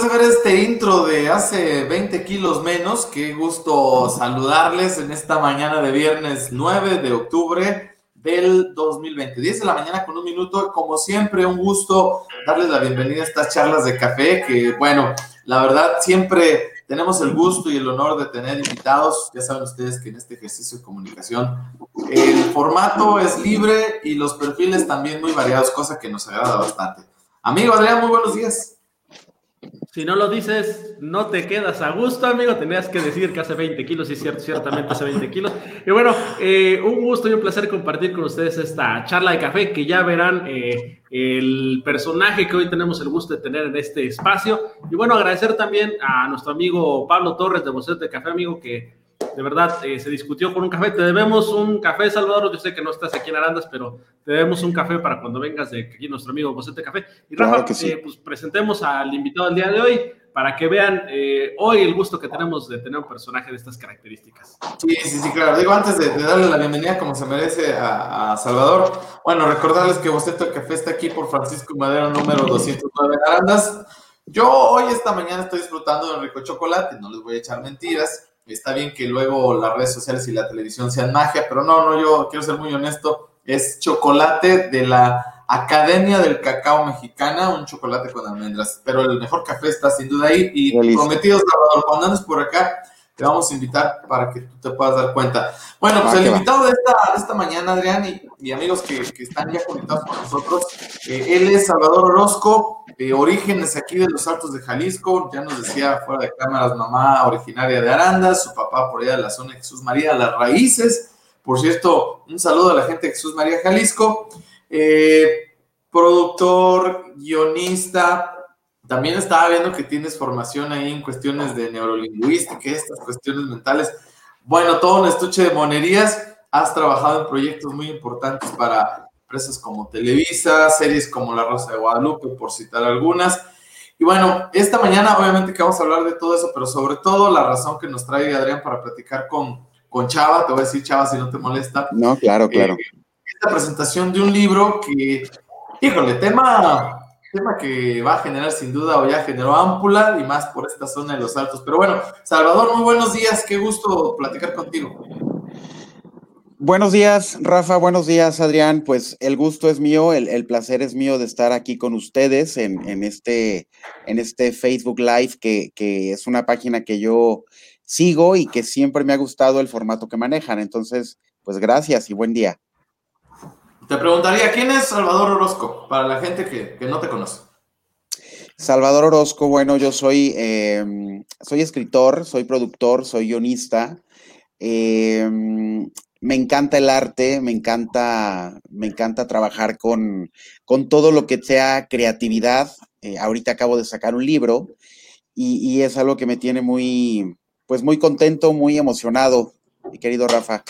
después de ver este intro de hace 20 kilos menos, qué gusto saludarles en esta mañana de viernes 9 de octubre del 2020. 10 de la mañana con un minuto, como siempre, un gusto darles la bienvenida a estas charlas de café, que bueno, la verdad siempre tenemos el gusto y el honor de tener invitados. Ya saben ustedes que en este ejercicio de comunicación el formato es libre y los perfiles también muy variados, cosa que nos agrada bastante. Amigo Adrián, muy buenos días. Si no lo dices, no te quedas a gusto, amigo. Tenías que decir que hace 20 kilos, y ciertamente hace 20 kilos. Y bueno, eh, un gusto y un placer compartir con ustedes esta charla de café que ya verán eh, el personaje que hoy tenemos el gusto de tener en este espacio. Y bueno, agradecer también a nuestro amigo Pablo Torres de Bocete de Café, amigo, que de verdad eh, se discutió con un café. Te debemos un café, Salvador. Yo sé que no estás aquí en Arandas, pero te debemos un café para cuando vengas de aquí nuestro amigo Bocete Café. Y Rafa, eh, pues presentemos al invitado del día de hoy para que vean eh, hoy el gusto que tenemos de tener un personaje de estas características. Sí, sí, sí, claro. Digo, antes de, darle la bienvenida como se merece a, Salvador, bueno, recordarles que Boceto Café está aquí por Francisco Madero, número 209 en Arandas. Yo hoy, esta mañana, estoy disfrutando de un rico chocolate, no les voy a echar mentiras Está bien que luego las redes sociales y la televisión sean magia, pero no, no, yo quiero ser muy honesto. Es chocolate de la Academia del Cacao Mexicana, un chocolate con almendras. Pero el mejor café está sin duda ahí. Y prometido, Salvador, cuando andes por acá, te vamos a invitar para que tú te puedas dar cuenta. Bueno, pues el invitado de esta, esta mañana, Adrián, y, amigos que, están ya conectados con nosotros, eh, él es Salvador Orozco, orígenes aquí de los Altos de Jalisco, ya nos decía fuera de cámaras, mamá originaria de Arandas, su papá por allá de la zona de Jesús María, las raíces. Por cierto, un saludo a la gente de Jesús María Jalisco. Eh, productor, guionista, también estaba viendo que tienes formación ahí en cuestiones de neurolingüística, estas cuestiones mentales. Bueno, todo un estuche de monerías. Has trabajado en proyectos muy importantes para empresas como Televisa, series como La Rosa de Guadalupe, por citar algunas. Y bueno, esta mañana obviamente que vamos a hablar de todo eso, pero sobre todo la razón que nos trae Adrián para platicar con, con Chava, te voy a decir Chava si no te molesta. No, claro, claro. Eh, esta presentación de un libro que, híjole, tema tema que va a generar sin duda o ya generó ámpula y más por esta zona de los altos. Pero bueno, Salvador, muy buenos días, qué gusto platicar contigo. Buenos días, Rafa, buenos días, Adrián. Pues el gusto es mío, el, placer es mío de estar aquí con ustedes en, este, en este Facebook Live, que, que es una página que yo sigo y que siempre me ha gustado el formato que manejan. Entonces, pues gracias y buen día. Te preguntaría, ¿quién es Salvador Orozco? Para la gente que, no te conoce. Salvador Orozco, bueno, yo soy, em, soy escritor, soy productor, soy guionista. Em, me encanta el arte, me encanta, me encanta trabajar con, con todo lo que sea creatividad. Eh, ahorita acabo de sacar un libro y, y, es algo que me tiene muy, pues muy contento, muy emocionado, mi querido Rafa.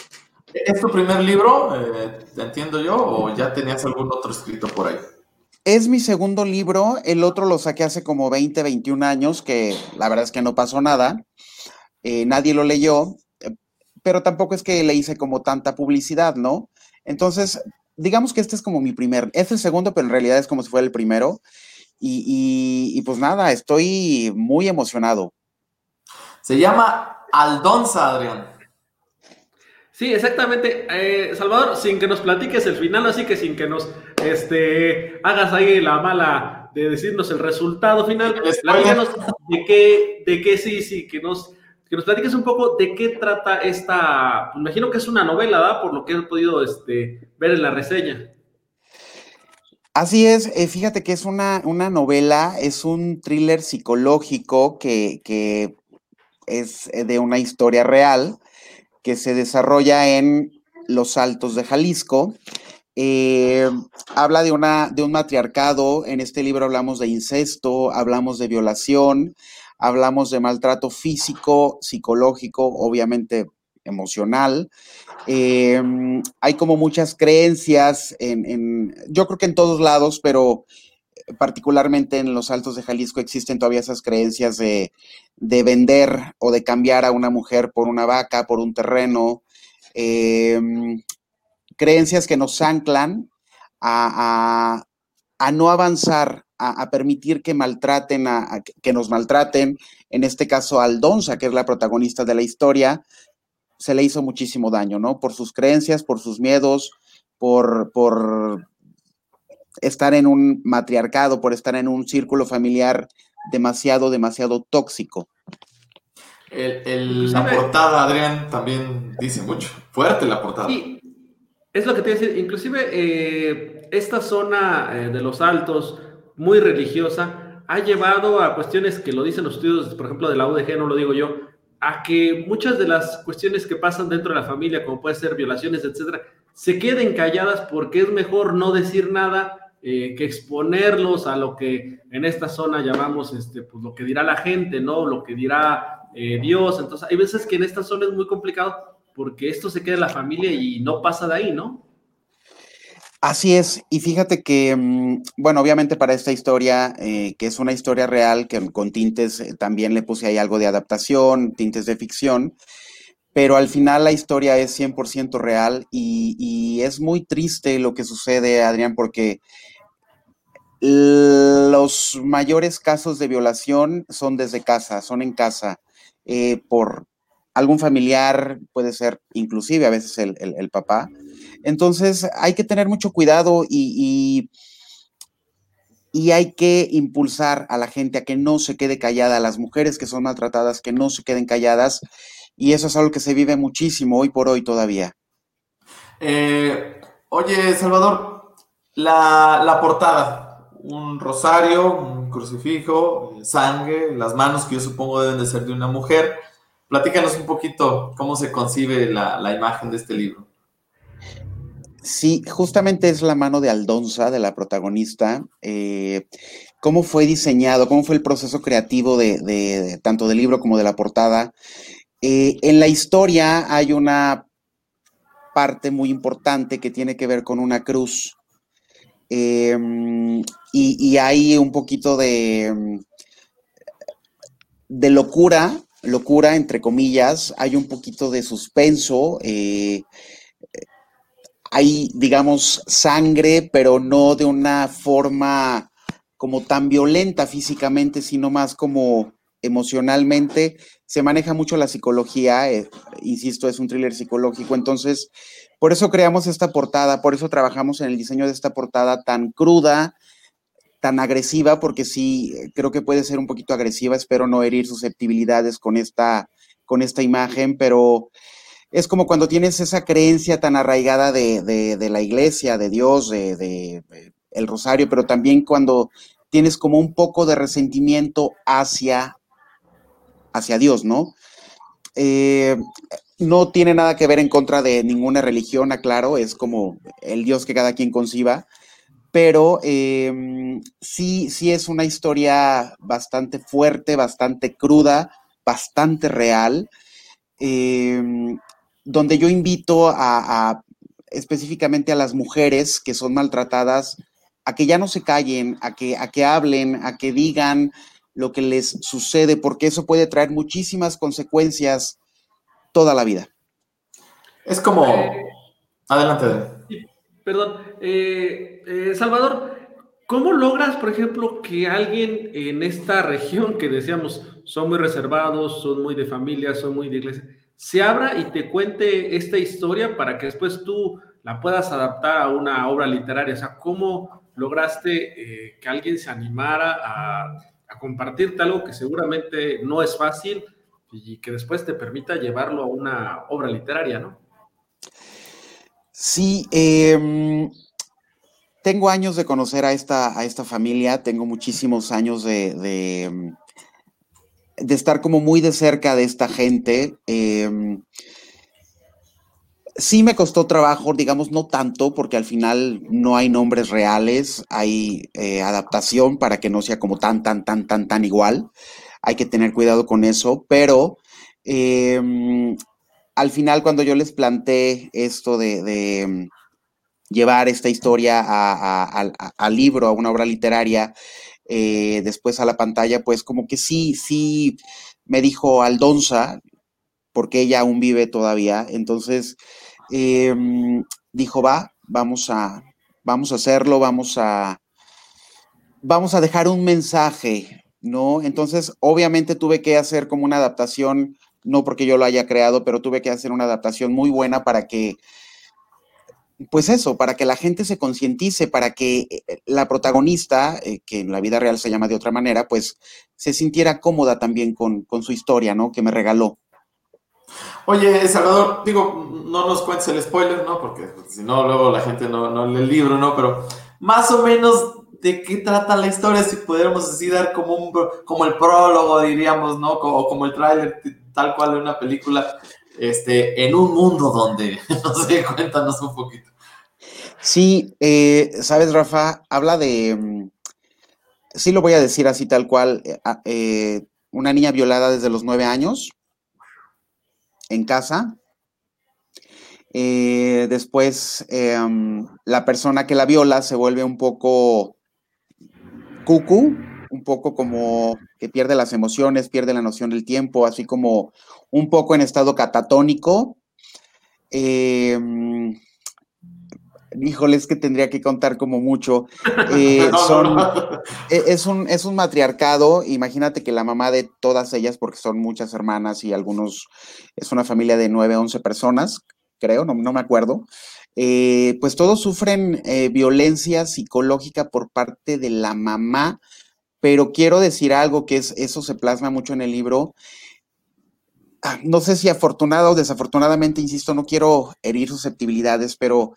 ¿Es tu primer libro, eh, entiendo yo, o ya tenías algún otro escrito por ahí? Es mi segundo libro, el otro lo saqué hace como 20, 21 años, que la verdad es que no pasó nada, eh, nadie lo leyó, pero tampoco es que le hice como tanta publicidad, ¿no? Entonces, digamos que este es como mi primer, es el segundo, pero en realidad es como si fuera el primero. Y, y pues nada, estoy muy emocionado. Se llama Aldonza, Adrián. Sí, exactamente. Eh, Salvador, sin que nos platiques el final, así que sin que nos este, hagas ahí la mala de decirnos el resultado final, platícanos de qué, de qué sí, sí, que nos, que nos platiques un poco de qué trata esta, pues, imagino que es una novela, ¿verdad? Por lo que he podido este, ver en la reseña. Así es, eh, fíjate que es una, una, novela, es un thriller psicológico que, es eh, de una historia real que se desarrolla en los Altos de Jalisco. Eh, habla de, una, de un matriarcado, en este libro hablamos de incesto, hablamos de violación, hablamos de maltrato físico, psicológico, obviamente emocional. Eh, hay como muchas creencias en, yo creo que en todos lados, pero particularmente en los Altos de Jalisco existen todavía esas creencias de, vender o de cambiar a una mujer por una vaca, por un terreno, em, creencias que nos anclan a, no avanzar a, permitir que maltraten, a, que nos maltraten, en este caso Aldonza, que es la protagonista de la historia, se le hizo muchísimo daño, ¿no? Por sus creencias, por sus miedos, por, por estar en un matriarcado, por estar en un círculo familiar demasiado, demasiado tóxico. la portada, Adrián, también dice mucho. Fuerte la portada. Sí, es lo que te decir. Inclusive eh, esta zona eh, de los altos, muy religiosa, ha llevado a cuestiones que lo dicen los estudios, por ejemplo, de la UDG, no lo digo yo, a que muchas de las cuestiones que pasan dentro de la familia, como puede ser violaciones, etcétera, se queden calladas porque es mejor no decir nada eh, que exponerlos a lo que en esta zona llamamos, este, pues lo que dirá la gente, ¿no? Lo que dirá eh, Dios. Entonces, hay veces que en esta zona es muy complicado porque esto se queda en la familia y no pasa de ahí, ¿no? Así es, y fíjate que, mm, bueno, obviamente para esta historia, eh, que es una historia real, que con tintes, también le puse ahí algo de adaptación, tintes de ficción, pero al final la historia es 100% real y, y, es muy triste lo que sucede, Adrián, porque los mayores casos de violación son desde casa, son en casa, eh, por algún familiar, puede ser inclusive a veces el, papá. Entonces hay que tener mucho cuidado y, y, hay que impulsar a la gente a que no se quede callada, a las mujeres que son maltratadas, que no se queden calladas. Y eso es algo que se vive muchísimo hoy por hoy todavía. Eh, oye, Salvador, la, la portada, un rosario, un crucifijo, sangre, las manos que yo supongo deben de ser de una mujer. Platícanos un poquito cómo se concibe la, imagen de este libro. Sí, justamente es la mano de Aldonza, de la protagonista. Eh, ¿Cómo fue diseñado? ¿Cómo fue el proceso creativo de, tanto del libro como de la portada? Eh, en la historia hay una parte muy importante que tiene que ver con una cruz. Em, y, hay un poquito de, de locura, locura entre comillas, hay un poquito de suspenso, eh, hay, digamos, sangre, pero no de una forma como tan violenta físicamente, sino más como emocionalmente. Se maneja mucho la psicología, eh, insisto, es un thriller psicológico, entonces, por eso creamos esta portada, por eso trabajamos en el diseño de esta portada tan cruda, tan agresiva, porque sí, creo que puede ser un poquito agresiva, espero no herir susceptibilidades con esta, con esta imagen, pero es como cuando tienes esa creencia tan arraigada de, la iglesia, de Dios, de, el rosario, pero también cuando tienes como un poco de resentimiento hacia, hacia Dios, ¿no? Eh, no tiene nada que ver en contra de ninguna religión, aclaro, es como el Dios que cada quien conciba, pero em, sí, sí es una historia bastante fuerte, bastante cruda, bastante real, em, donde yo invito a, específicamente a las mujeres que son maltratadas a que ya no se callen, a que, a que hablen, a que digan lo que les sucede, porque eso puede traer muchísimas consecuencias toda la vida. Es como... Adelante. Perdón, eh, eh, Salvador, ¿cómo logras, por ejemplo, que alguien en esta región que decíamos son muy reservados, son muy de familia, son muy de iglesia, se abra y te cuente esta historia para que después tú la puedas adaptar a una obra literaria? O sea, ¿cómo lograste eh, que alguien se animara a, a compartirte algo que seguramente no es fácil y que después te permita llevarlo a una obra literaria, ¿no? Sí, em, tengo años de conocer a esta, a esta familia, tengo muchísimos años de, de, em, estar como muy de cerca de esta gente. Em, sí me costó trabajo, digamos, no tanto, porque al final no hay nombres reales, hay eh, adaptación para que no sea como tan, tan, tan, tan, tan igual. Hay que tener cuidado con eso, pero al final cuando yo les planteé esto de, mm, llevar esta historia al libro, a una obra literaria, eh, después a la pantalla, pues como que sí, sí me dijo Aldonza, porque ella aún vive todavía, entonces em, dijo, va, vamos a, vamos a hacerlo, vamos a, vamos a dejar un mensaje, ¿no? Entonces, obviamente tuve que hacer como una adaptación, no porque yo lo haya creado, pero tuve que hacer una adaptación muy buena para que, pues eso, para que la gente se concientice, para que eh, la protagonista, eh, que en la vida real se llama de otra manera, pues se sintiera cómoda también con, con su historia, ¿no? Que me regaló. Oye, Salvador, digo, no nos cuentes el spoiler, ¿no? Porque si no, luego la gente no, lee el libro, ¿no? Pero más o menos de qué trata la historia, si pudiéramos así dar como, un, como el prólogo, diríamos, ¿no? O como el tráiler, tal cual de una película, este, en un mundo donde, no sé, cuéntanos un poquito. Sí, eh, sabes, Rafa, habla de, mm, sí lo voy a decir así tal cual, eh, ah, eh, una niña violada desde los nueve años en casa. después, em, la persona que la viola se vuelve un poco cucu, un poco como que pierde las emociones, pierde la noción del tiempo, así como un poco en estado catatónico. Eh, híjole, es que tendría que contar como mucho. Eh, e, es, un, es un matriarcado, imagínate que la mamá de todas ellas, porque son muchas hermanas y algunos, es una familia de 9, 11 personas, creo, no, no me acuerdo. Eh, pues todos sufren eh, violencia psicológica por parte de la mamá, pero quiero decir algo que es, eso se plasma mucho en el libro. Ah, no sé si afortunado o desafortunadamente, insisto, no quiero herir susceptibilidades, pero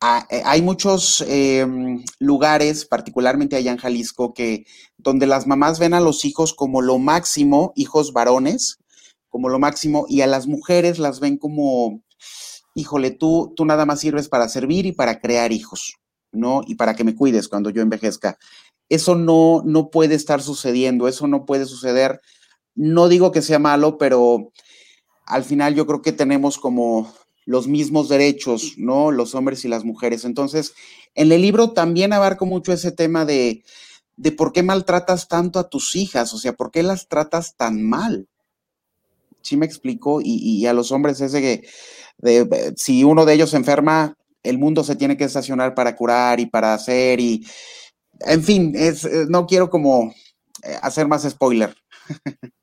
hay muchos em, lugares, particularmente allá en Jalisco, que donde las mamás ven a los hijos como lo máximo, hijos varones, como lo máximo, y a las mujeres las ven como híjole, tú, tú nada más sirves para servir y para crear hijos, ¿no? Y para que me cuides cuando yo envejezca. Eso no, no puede estar sucediendo, eso no puede suceder. No digo que sea malo, pero al final yo creo que tenemos como los mismos derechos, ¿no? Los hombres y las mujeres. Entonces, en el libro también abarco mucho ese tema de, de por qué maltratas tanto a tus hijas, o sea, por qué las tratas tan mal. ¿Sí me explico? Y, y a los hombres ese que si uno de ellos se enferma, el mundo se tiene que estacionar para curar y para hacer y, en fin, es, eh, no quiero como eh, hacer más spoiler.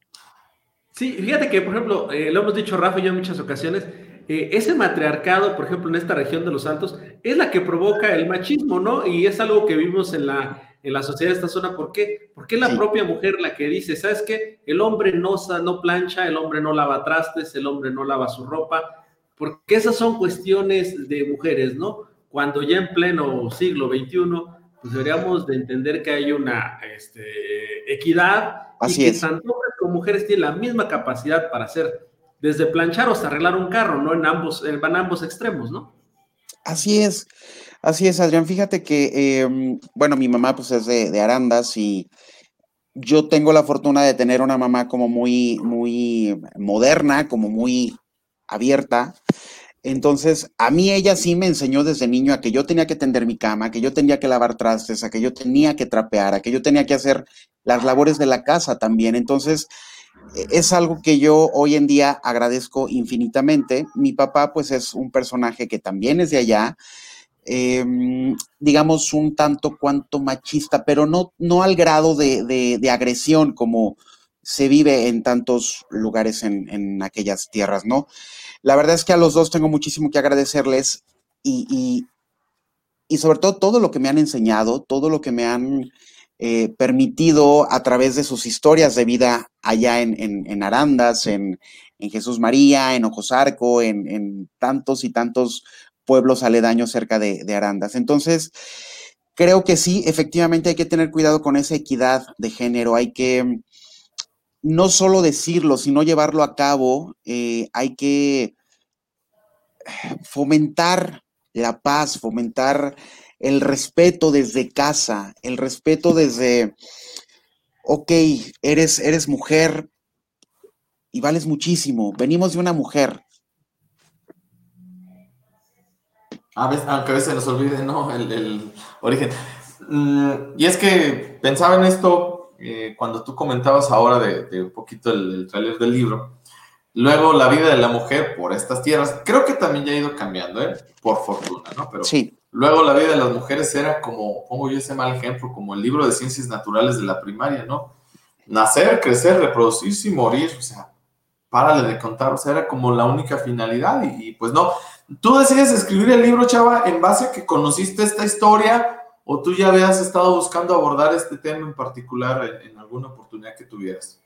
Sí, fíjate que, por ejemplo, eh, lo hemos dicho Rafa y yo en muchas ocasiones, ese matriarcado, por ejemplo, en esta región de los Altos, es la que provoca el machismo, ¿no? Y es algo que vimos en la, en la sociedad de esta zona. ¿Por qué? Porque es la propia mujer la que dice, ¿sabes qué? El hombre no, no plancha, el hombre no lava trastes, el hombre no lava su ropa, porque esas son cuestiones de mujeres, ¿no? Cuando ya en pleno siglo XXI, pues deberíamos de entender que hay una este, equidad Así y que es. tanto hombres como mujeres tienen la misma capacidad para hacer desde planchar hasta arreglar un carro, ¿no? En ambos, van ambos extremos, ¿no? Así es, así es, Adrián. Fíjate que, em, bueno, mi mamá pues es de, Arandas y yo tengo la fortuna de tener una mamá como muy, muy moderna, como muy abierta. Entonces, a mí ella sí me enseñó desde niño a que yo tenía que tender mi cama, que yo tenía que lavar trastes, a que yo tenía que trapear, a que yo tenía que hacer las labores de la casa también. Entonces, es algo que yo hoy en día agradezco infinitamente. Mi papá, pues, es un personaje que también es de allá, eh, digamos, un tanto cuanto machista, pero no, no al grado de, de, agresión como se vive en tantos lugares en, en, aquellas tierras, ¿no? La verdad es que a los dos tengo muchísimo que agradecerles y, y sobre todo todo lo que me han enseñado, todo lo que me han eh, permitido a través de sus historias de vida allá en, en, en Arandas, en, Jesús María, en Ojosarco, en, tantos y tantos pueblos aledaños cerca de, de Arandas. Entonces, creo que sí, efectivamente hay que tener cuidado con esa equidad de género, hay que no solo decirlo, sino llevarlo a cabo, eh, hay que fomentar la paz, fomentar el respeto desde casa, el respeto desde, ok, eres, eres mujer y vales muchísimo, venimos de una mujer. A veces, aunque a veces nos olvide, ¿no? El, el origen. Mm, y es que pensaba en esto eh, cuando tú comentabas ahora de, de un poquito el, el trailer del libro, luego la vida de la mujer por estas tierras, creo que también ya ha ido cambiando, ¿eh? Por fortuna, ¿no? Pero sí. Luego la vida de las mujeres era como, pongo yo ese mal ejemplo, como el libro de ciencias naturales de la primaria, ¿no? Nacer, crecer, reproducirse y morir, o sea, párale de contar, o sea, era como la única finalidad y, pues no. ¿Tú decides escribir el libro, Chava, en base a que conociste esta historia o tú ya habías estado buscando abordar este tema en particular en alguna oportunidad que tuvieras?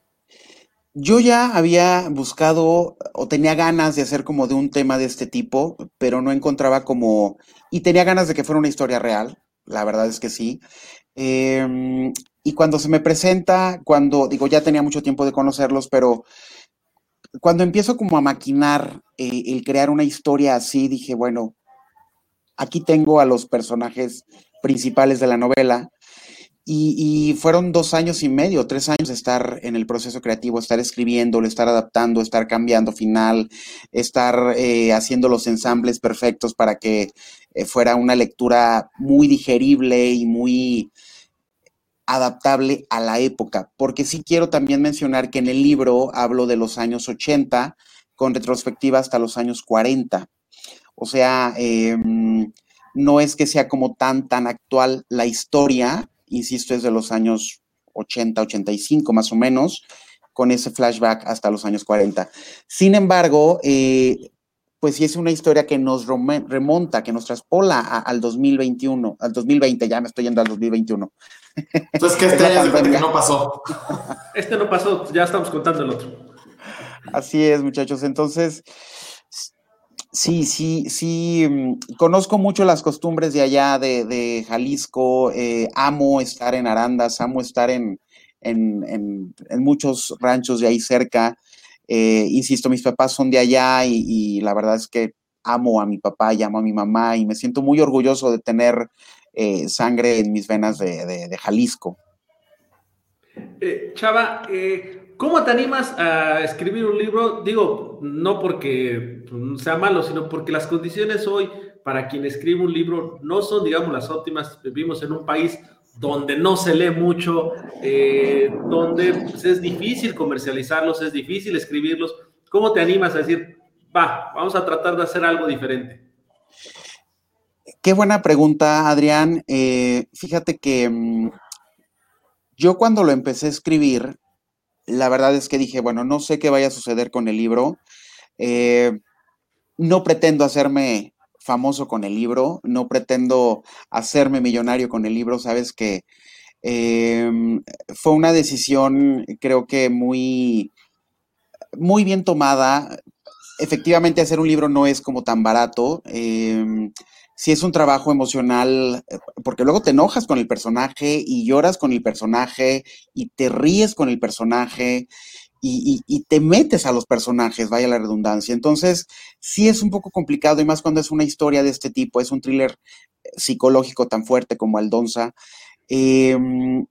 Yo ya había buscado o tenía ganas de hacer como de un tema de este tipo, pero no encontraba como, y tenía ganas de que fuera una historia real, la verdad es que sí. Em, y cuando se me presenta, cuando digo, ya tenía mucho tiempo de conocerlos, pero cuando empiezo como a maquinar eh, el crear una historia así, dije, bueno, aquí tengo a los personajes principales de la novela y, fueron dos años y medio, tres años de estar en el proceso creativo, estar escribiendo, estar adaptando, estar cambiando final, estar eh, haciendo los ensambles perfectos para que eh, fuera una lectura muy digerible y muy adaptable a la época. Porque sí quiero también mencionar que en el libro hablo de los años 80 con retrospectiva hasta los años 40. O sea, em, no es que sea como tan, tan actual la historia, insisto, es de los años 80, 85 más o menos, con ese flashback hasta los años 40. Sin embargo, eh, pues sí es una historia que nos remonta, que nos traspola al 2021, al 2020, ya me estoy yendo al 2021. Entonces, ¿qué este año no pasó? Este no pasó, ya estamos contando el otro. Así es, muchachos. Entonces, Sí, sí, sí, mm, conozco mucho las costumbres de allá, de, Jalisco, eh, amo estar en Arandas, amo estar en, en, muchos ranchos de ahí cerca. Eh, insisto, mis papás son de allá y, la verdad es que amo a mi papá y amo a mi mamá y me siento muy orgulloso de tener eh, sangre en mis venas de, de Jalisco. Chava, ¿Cómo te animas a escribir un libro? Digo, no porque sea malo, sino porque las condiciones hoy para quien escribe un libro no son, digamos, las óptimas. Vivimos en un país donde no se lee mucho, eh, donde pues, es difícil comercializarlos, es difícil escribirlos. ¿Cómo te animas a decir, va, vamos a tratar de hacer algo diferente? Qué buena pregunta, Adrián. Eh, fíjate que mm, yo cuando lo empecé a escribir, la verdad es que dije, bueno, no sé qué vaya a suceder con el libro. Eh, no pretendo hacerme famoso con el libro, no pretendo hacerme millonario con el libro, sabes que em, fue una decisión creo que muy, muy bien tomada. Efectivamente, hacer un libro no es como tan barato. Em, si es un trabajo emocional, eh, porque luego te enojas con el personaje y lloras con el personaje y te ríes con el personaje y, te metes a los personajes, vaya la redundancia. Entonces, sí es un poco complicado y más cuando es una historia de este tipo, es un thriller eh, psicológico tan fuerte como Aldonza. Em,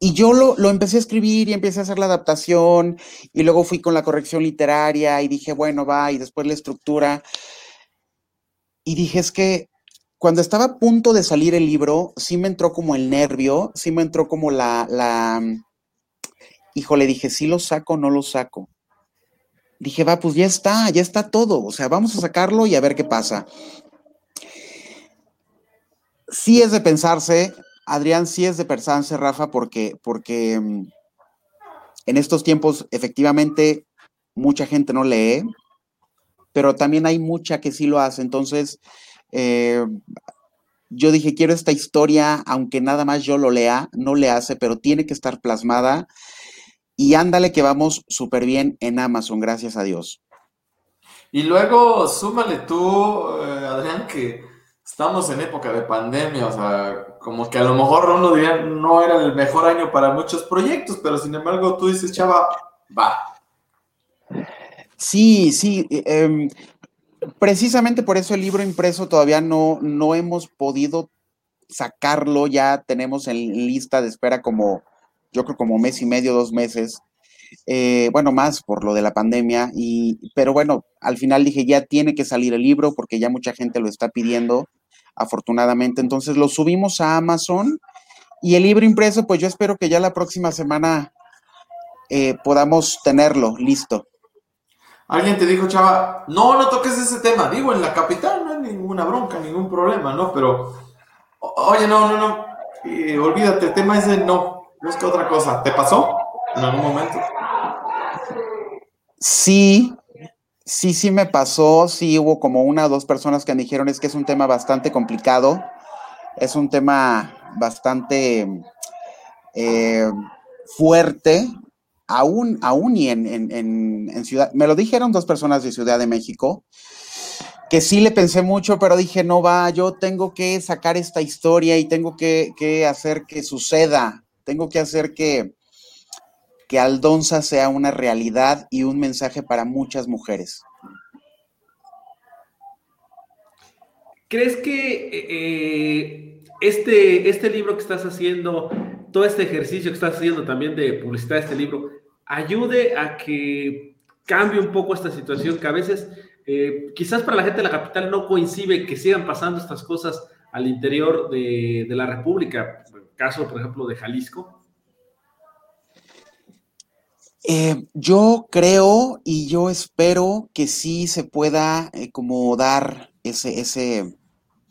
y yo lo, lo, empecé a escribir y empecé a hacer la adaptación y luego fui con la corrección literaria y dije, bueno, va, y después la estructura. Y dije, es que cuando estaba a punto de salir el libro, sí me entró como el nervio, sí me entró como la, la, híjole, dije, sí lo saco no lo saco. Dije, va, pues ya está, ya está todo, o sea, vamos a sacarlo y a ver qué pasa. Sí es de pensarse, Adrián, sí es de pensarse, Rafa, porque, porque mm, en estos tiempos efectivamente mucha gente no lee, pero también hay mucha que sí lo hace. Entonces, eh, yo dije, quiero esta historia, aunque nada más yo lo lea, no le hace, pero tiene que estar plasmada. Y ándale que vamos súper bien en Amazon, gracias a Dios. Y luego súmale tú, eh, Adrián, que estamos en época de pandemia, o sea, como que a lo mejor uno diría no era el mejor año para muchos proyectos, pero sin embargo tú dices, chava, va, Sí, sí. Eh, em, precisamente por eso el libro impreso todavía no, no hemos podido sacarlo. Ya tenemos en lista de espera como, yo creo como mes y medio, dos meses. Eh, bueno, más por lo de la pandemia. Y, pero bueno, al final dije, ya tiene que salir el libro porque ya mucha gente lo está pidiendo, afortunadamente. Entonces lo subimos a Amazon y el libro impreso, pues yo espero que ya la próxima semana eh, podamos tenerlo listo. Alguien te dijo, chava, no, no toques ese tema. Digo, en la capital no hay ninguna bronca, ningún problema, ¿no? Pero, oye, no, no, no, olvídate, el tema es de no, busca otra cosa. ¿Te pasó en algún momento? Sí, sí, sí me pasó, sí hubo como una o dos personas que me dijeron es que es un tema bastante complicado, es un tema bastante eh, fuerte, aún, aún y en, en, Ciudad, me lo dijeron dos personas de Ciudad de México, que sí le pensé mucho, pero dije, no va, yo tengo que sacar esta historia y tengo que, que hacer que suceda, tengo que hacer que, que Aldonza sea una realidad y un mensaje para muchas mujeres. ¿Crees que eh, este, este libro que estás haciendo, todo este ejercicio que estás haciendo también de publicitar este libro, ayude a que cambie un poco esta situación que a veces eh, quizás para la gente de la capital no coincide que sigan pasando estas cosas al interior de, de la República, caso por ejemplo de Jalisco? Eh, yo creo y yo espero que sí se pueda eh, como dar ese, ese,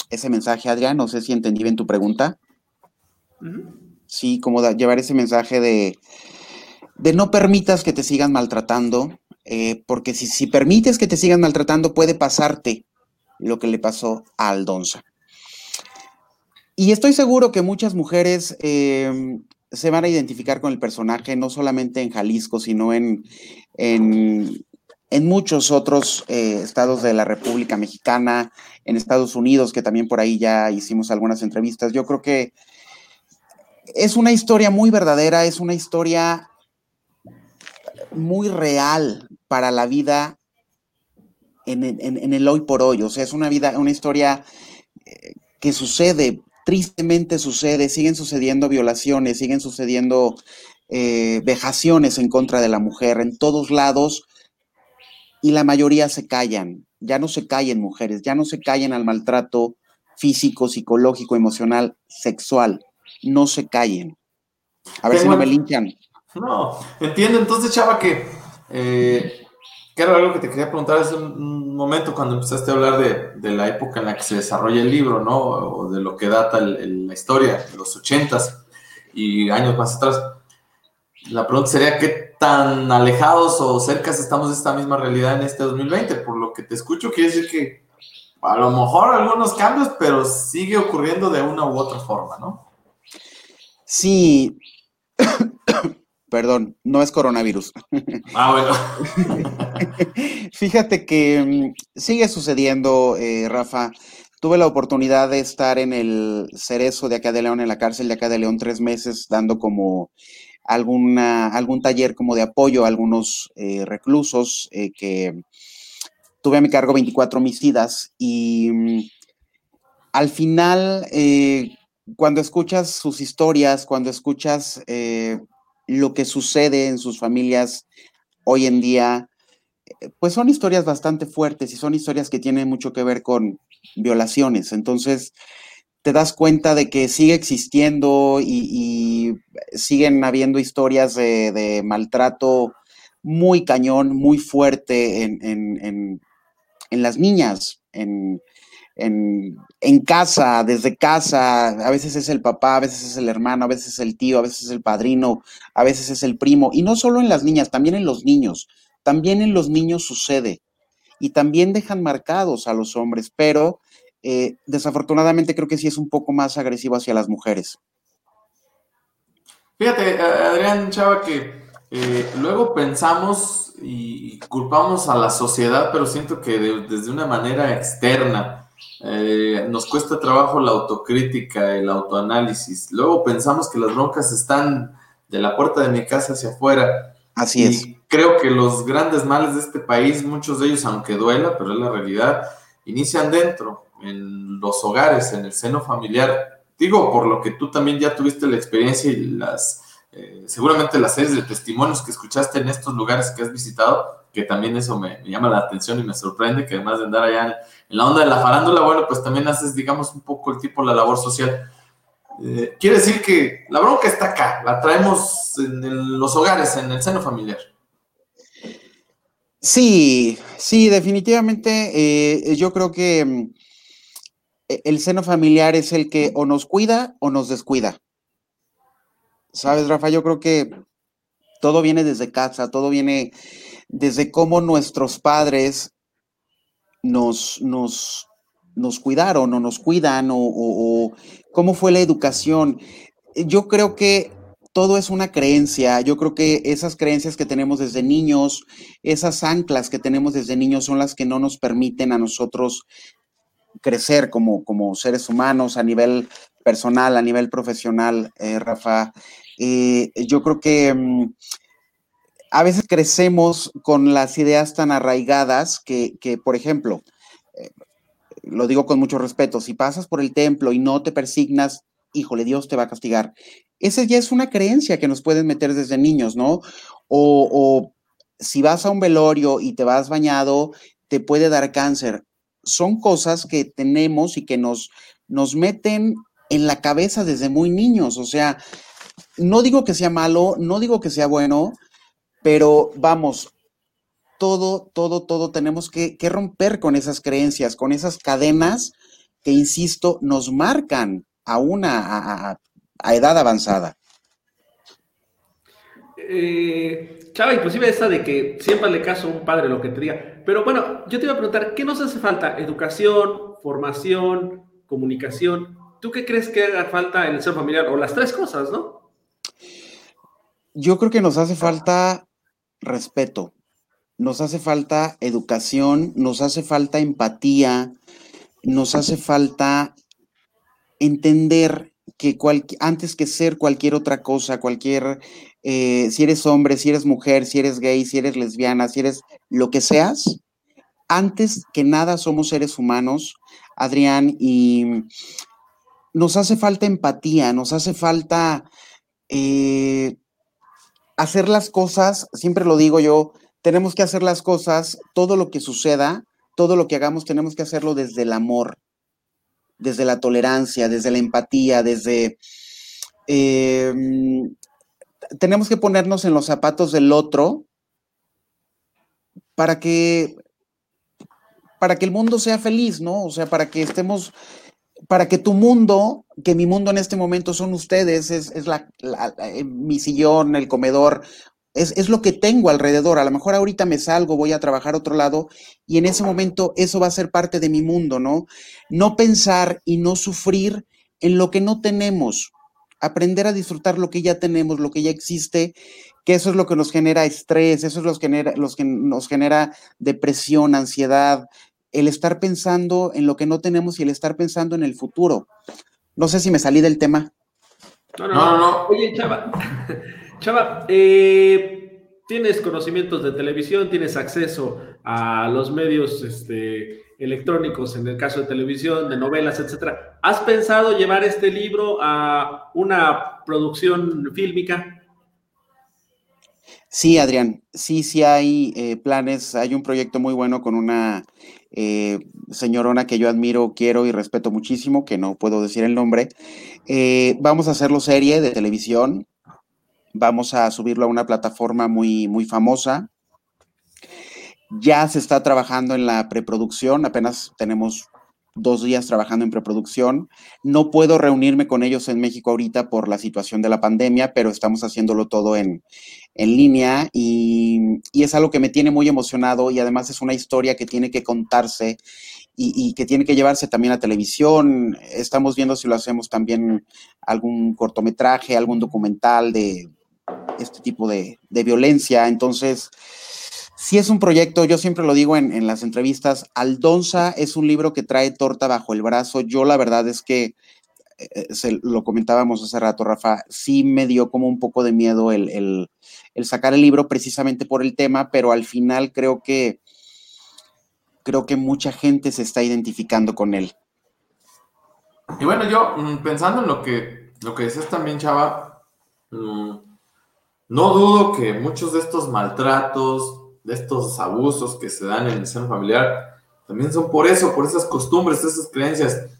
ese mensaje, Adrián. No sé si entendí bien tu pregunta. Sí, como llevar ese mensaje de, de no permitas que te sigan maltratando, eh, porque si, si, permites que te sigan maltratando puede pasarte lo que le pasó a Aldonza. Y estoy seguro que muchas mujeres se van a identificar con el personaje, no solamente en Jalisco, sino en, en, muchos otros eh, estados de la República Mexicana, en Estados Unidos, que también por ahí ya hicimos algunas entrevistas. Yo creo que es una historia muy verdadera, es una historia muy real para la vida en, en el hoy por hoy. O sea, es una vida, una historia eh, que sucede tristemente sucede, siguen sucediendo violaciones, siguen sucediendo eh, vejaciones en contra de la mujer en todos lados y la mayoría se callan. Ya no se callen mujeres, ya no se callen al maltrato físico, psicológico, emocional, sexual. No se callen. A ver si no me linchan. No, entiendo entonces, chava, que eh, era algo que te quería preguntar hace un, momento cuando empezaste a hablar de, la época en la que se desarrolla el libro, ¿no? O de lo que data la historia, de los ochentas y años más atrás. La pregunta sería, ¿qué tan alejados o cercas estamos de esta misma realidad en este 2020? Por lo que te escucho, quiere decir que a lo mejor algunos cambios, pero sigue ocurriendo de una u otra forma, ¿no? Sí, Perdón, no es coronavirus. Ah, bueno. Fíjate que mm, sigue sucediendo, eh, Rafa. Tuve la oportunidad de estar en el cerezo de acá de León, en la cárcel de acá de León, tres meses, dando como alguna, algún taller como de apoyo a algunos eh, reclusos eh, que tuve a mi cargo 24 homicidas y mm, al final, cuando escuchas sus historias, cuando escuchas lo que sucede en sus familias hoy en día, eh, pues son historias bastante fuertes y son historias que tienen mucho que ver con violaciones. Entonces, te das cuenta de que sigue existiendo y, siguen habiendo historias de, maltrato muy cañón, muy fuerte en, en las niñas, en, en, casa, desde casa, a veces es el papá, a veces es el hermano, a veces es el tío, a veces es el padrino, a veces es el primo, y no solo en las niñas, también en los niños, también en los niños sucede, y también dejan marcados a los hombres, pero eh, desafortunadamente creo que sí es un poco más agresivo hacia las mujeres. Fíjate, Adrián Chava, que eh, luego pensamos y culpamos a la sociedad, pero siento que desde una manera externa eh, nos cuesta trabajo la autocrítica, el autoanálisis. Luego pensamos que las broncas están de la puerta de mi casa hacia afuera. Así y es. Creo que los grandes males de este país, muchos de ellos, aunque duela, pero es la realidad, inician dentro, en los hogares, en el seno familiar. Digo, por lo que tú también ya tuviste la experiencia y las, eh, seguramente las series de testimonios que escuchaste en estos lugares que has visitado, que también eso me, llama la atención y me sorprende, que además de andar allá en, la onda de la farándula, bueno, pues también haces, digamos, un poco el tipo, la labor social. Eh, quiere decir que la bronca está acá, la traemos en los hogares, en el seno familiar. Sí, sí, definitivamente. Eh, yo creo que mm, e, el seno familiar es el que o nos cuida o nos descuida. ¿Sabes, Rafa? Yo creo que todo viene desde casa, todo viene desde cómo nuestros padres nos, nos, nos cuidaron o nos cuidan o, cómo fue la educación. Yo creo que todo es una creencia. Yo creo que esas creencias que tenemos desde niños, esas anclas que tenemos desde niños son las que no nos permiten a nosotros crecer como, como seres humanos a nivel personal, a nivel profesional, eh, Rafa. Eh, yo creo que mm, a veces crecemos con las ideas tan arraigadas que, por ejemplo, eh, lo digo con mucho respeto, si pasas por el templo y no te persignas, híjole, Dios te va a castigar. Esa ya es una creencia que nos pueden meter desde niños, ¿no? O, o si vas a un velorio y te vas bañado, te puede dar cáncer. Son cosas que tenemos y que nos, nos meten en la cabeza desde muy niños. O sea, no digo que sea malo, no digo que sea bueno, pero vamos, todo, todo, todo tenemos que, romper con esas creencias, con esas cadenas que, insisto, nos marcan a una a, edad avanzada. Eh, Chava, inclusive esa de que siempre le caso a un padre lo que te diga. Pero bueno, yo te iba a preguntar, ¿qué nos hace falta? ¿Educación, formación, comunicación? ¿Tú qué crees que haga falta en el ser familiar? O las tres cosas, ¿no? Yo creo que nos hace falta respeto, nos hace falta educación, nos hace falta empatía, nos hace falta entender que antes que ser cualquier otra cosa, cualquier, eh, si eres hombre, si eres mujer, si eres gay, si eres lesbiana, si eres lo que seas, antes que nada somos seres humanos, Adrián, y nos hace falta empatía, nos hace falta eh, hacer las cosas, siempre lo digo yo, tenemos que hacer las cosas, todo lo que suceda, todo lo que hagamos, tenemos que hacerlo desde el amor, desde la tolerancia, desde la empatía, desde... Em, tenemos que ponernos en los zapatos del otro para que para que el mundo sea feliz, ¿no? O sea, para que estemos para que tu mundo, que mi mundo en este momento son ustedes, es, la, eh, mi sillón, el comedor, es, es, lo que tengo alrededor. A lo mejor ahorita me salgo, voy a trabajar otro lado y en ese momento eso va a ser parte de mi mundo, ¿no? No pensar y no sufrir en lo que no tenemos. Aprender a disfrutar lo que ya tenemos, lo que ya existe, que eso es lo que nos genera estrés, eso es lo que, genera, que nos genera depresión, ansiedad, el estar pensando en lo que no tenemos y el estar pensando en el futuro. No sé si me salí del tema. No, no, no. Oye, Chava, Chava, eh, tienes conocimientos de televisión, tienes acceso a los medios este, electrónicos, en el caso de televisión, de novelas, etcétera. ¿Has pensado llevar este libro a una producción fílmica? Sí, Adrián, sí, sí hay eh, planes. Hay un proyecto muy bueno con una eh, señorona que yo admiro, quiero y respeto muchísimo, que no puedo decir el nombre. Eh, vamos a hacerlo serie de televisión. Vamos a subirlo a una plataforma muy, muy famosa. Ya se está trabajando en la preproducción, apenas tenemos dos días trabajando en preproducción. No puedo reunirme con ellos en México ahorita por la situación de la pandemia, pero estamos haciéndolo todo en, línea y, es algo que me tiene muy emocionado y además es una historia que tiene que contarse y, que tiene que llevarse también a televisión. Estamos viendo si lo hacemos también algún cortometraje, algún documental de este tipo de, de violencia. Entonces, si es un proyecto, yo siempre lo digo en, las entrevistas, Aldonza es un libro que trae torta bajo el brazo. Yo la verdad es que, eh, eh, se, lo comentábamos hace rato, Rafa, sí me dio como un poco de miedo el, sacar el libro precisamente por el tema, pero al final creo que, creo que mucha gente se está identificando con él. Y bueno, yo mm, pensando en lo que, lo que decías también, Chava, mm, no dudo que muchos de estos maltratos, de estos abusos que se dan en el seno familiar, también son por eso, por esas costumbres, esas creencias.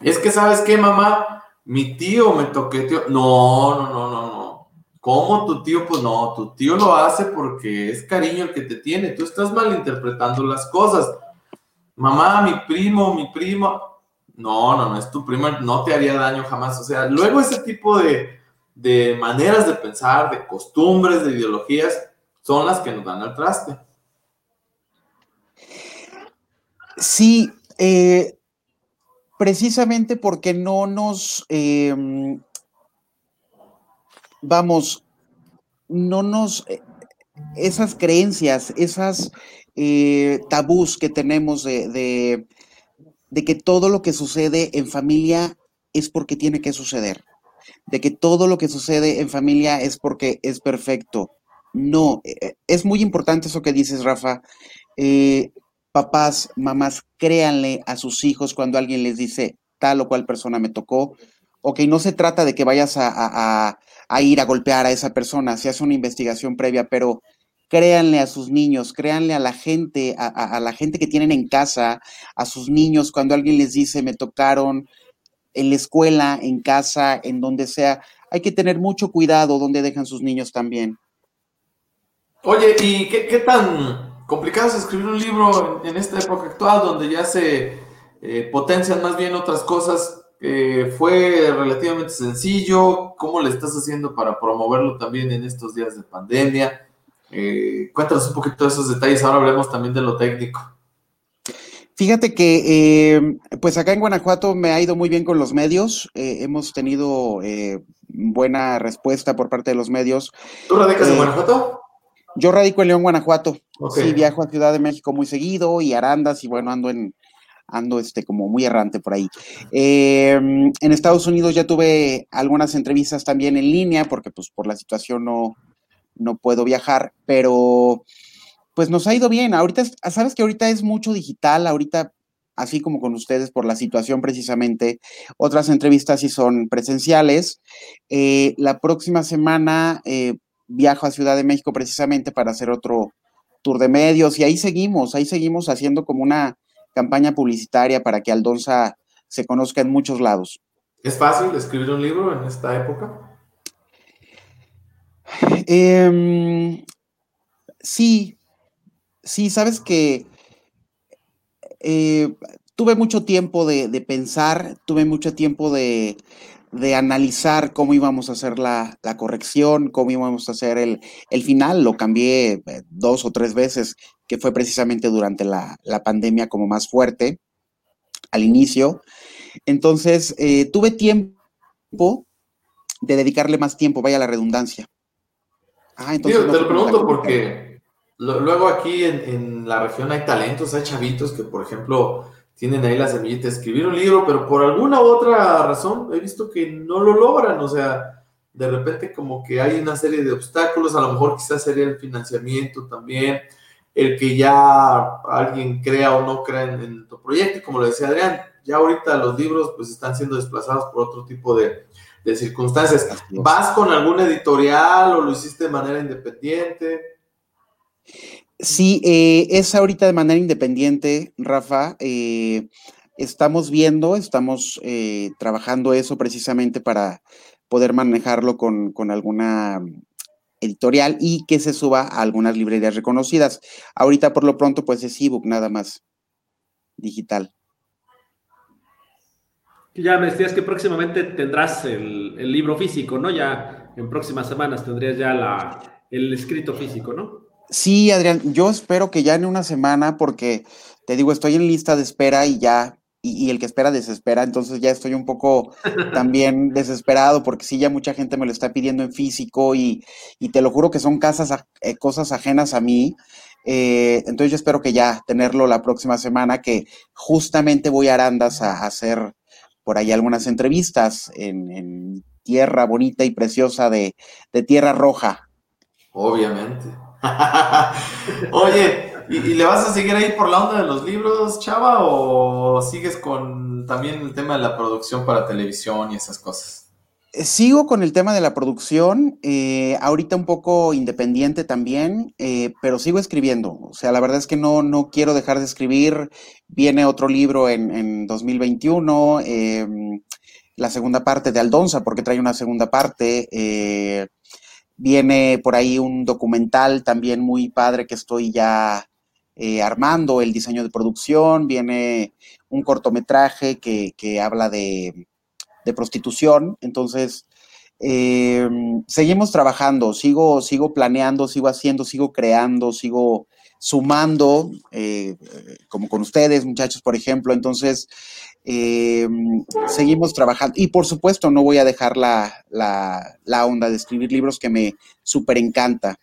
Es que, ¿sabes qué, mamá? Mi tío me toqueteó. No, no, no, no, no. ¿Cómo tu tío? Pues no, tu tío lo hace porque es cariño el que te tiene. Tú estás malinterpretando las cosas. Mamá, mi primo, mi primo. No, no, no, es tu prima, no te haría daño jamás. O sea, luego ese tipo de, de maneras de pensar, de costumbres, de ideologías, son las que nos dan al traste. Sí, eh, precisamente porque no nos, em, vamos, no nos, eh, esas creencias, esas eh, tabús que tenemos de, de, que todo lo que sucede en familia es porque tiene que suceder, de que todo lo que sucede en familia es porque es perfecto. No, es muy importante eso que dices, Rafa. Eh, papás, mamás, créanle a sus hijos cuando alguien les dice tal o cual persona me tocó. Ok, no se trata de que vayas a, ir a golpear a esa persona, se hace una investigación previa, pero créanle a sus niños, créanle a la gente, a, la gente que tienen en casa, a sus niños, cuando alguien les dice me tocaron en la escuela, en casa, en donde sea. Hay que tener mucho cuidado donde dejan sus niños también. Oye, ¿y qué, qué tan complicado es escribir un libro en, esta época actual donde ya se eh, potencian más bien otras cosas. Eh, fue relativamente sencillo. ¿Cómo le estás haciendo para promoverlo también en estos días de pandemia? Eh, cuéntanos un poquito de esos detalles. Ahora hablemos también de lo técnico. Fíjate que, pues acá en Guanajuato me ha ido muy bien con los medios. hemos tenido buena respuesta por parte de los medios. ¿Tú radicas en Guanajuato? Yo radico en León, Guanajuato. Sí, viajo a Ciudad de México muy seguido y Arandas y bueno, ando en ando este como muy errante por ahí. Em, en Estados Unidos ya tuve algunas entrevistas también en línea porque pues por la situación no, no puedo viajar, pero pues nos ha ido bien. Ahorita, sabes que ahorita es mucho digital, ahorita así como con ustedes por la situación precisamente. Otras entrevistas sí son presenciales. Eh, la próxima semana eh, viajo a Ciudad de México precisamente para hacer otro tour de medios y ahí seguimos, ahí seguimos haciendo como una campaña publicitaria para que Aldonza se conozca en muchos lados. ¿Es fácil escribir un libro en esta época? Em, sí, sí, sabes que eh, tuve mucho tiempo de, pensar, tuve mucho tiempo de, de analizar cómo íbamos a hacer la, corrección, cómo íbamos a hacer el, final. Lo cambié eh, dos o tres veces, que fue precisamente durante la, pandemia como más fuerte al inicio. Entonces, eh, tuve tiempo de dedicarle más tiempo, vaya la redundancia. Ah, entonces te lo pregunto porque luego aquí en, en la región hay talentos, hay chavitos que, por ejemplo, tienen ahí la semillita de escribir un libro, pero por alguna u otra razón he visto que no lo logran, o sea, de repente como que hay una serie de obstáculos, a lo mejor quizás sería el financiamiento también, el que ya alguien crea o no crea en, tu proyecto, como lo decía Adrián, ya ahorita los libros pues están siendo desplazados por otro tipo de, de circunstancias. ¿Vas con algún editorial o lo hiciste de manera independiente? Sí, eh, es ahorita de manera independiente, Rafa. Eh, estamos viendo, estamos eh, trabajando eso precisamente para poder manejarlo con, alguna editorial y que se suba a algunas librerías reconocidas. Ahorita por lo pronto pues es ebook nada más, digital. Ya me decías que próximamente tendrás el, el libro físico, ¿no? Ya en próximas semanas tendrías ya la, el escrito físico, ¿no? Sí, Adrián, yo espero que ya en una semana, porque te digo, estoy en lista de espera y ya, y, el que espera desespera, entonces ya estoy un poco también desesperado, porque sí, ya mucha gente me lo está pidiendo en físico y, te lo juro que son casas, eh, cosas ajenas a mí. Eh, entonces yo espero que ya tenerlo la próxima semana, que justamente voy a Arandas a, hacer por ahí algunas entrevistas en, tierra bonita y preciosa de, de Tierra Roja. Obviamente. Oye, ¿y, le vas a seguir ahí por la onda de los libros, Chava, o sigues con también el tema de la producción para televisión y esas cosas? Eh, sigo con el tema de la producción, eh, ahorita un poco independiente también, eh, pero sigo escribiendo. O sea, la verdad es que no, no quiero dejar de escribir. Viene otro libro en, en 2021, em, la segunda parte de Aldonza, porque trae una segunda parte. Viene por ahí un documental también muy padre que estoy ya eh, armando, el diseño de producción. Viene un cortometraje que, que habla de, de, prostitución. Entonces, eh, seguimos trabajando, sigo, sigo planeando, sigo haciendo, sigo creando, sigo sumando, eh, como con ustedes, muchachos, por ejemplo. Entonces, eh, seguimos trabajando. Y por supuesto, no voy a dejar la, la, la onda de escribir libros que me súper encanta.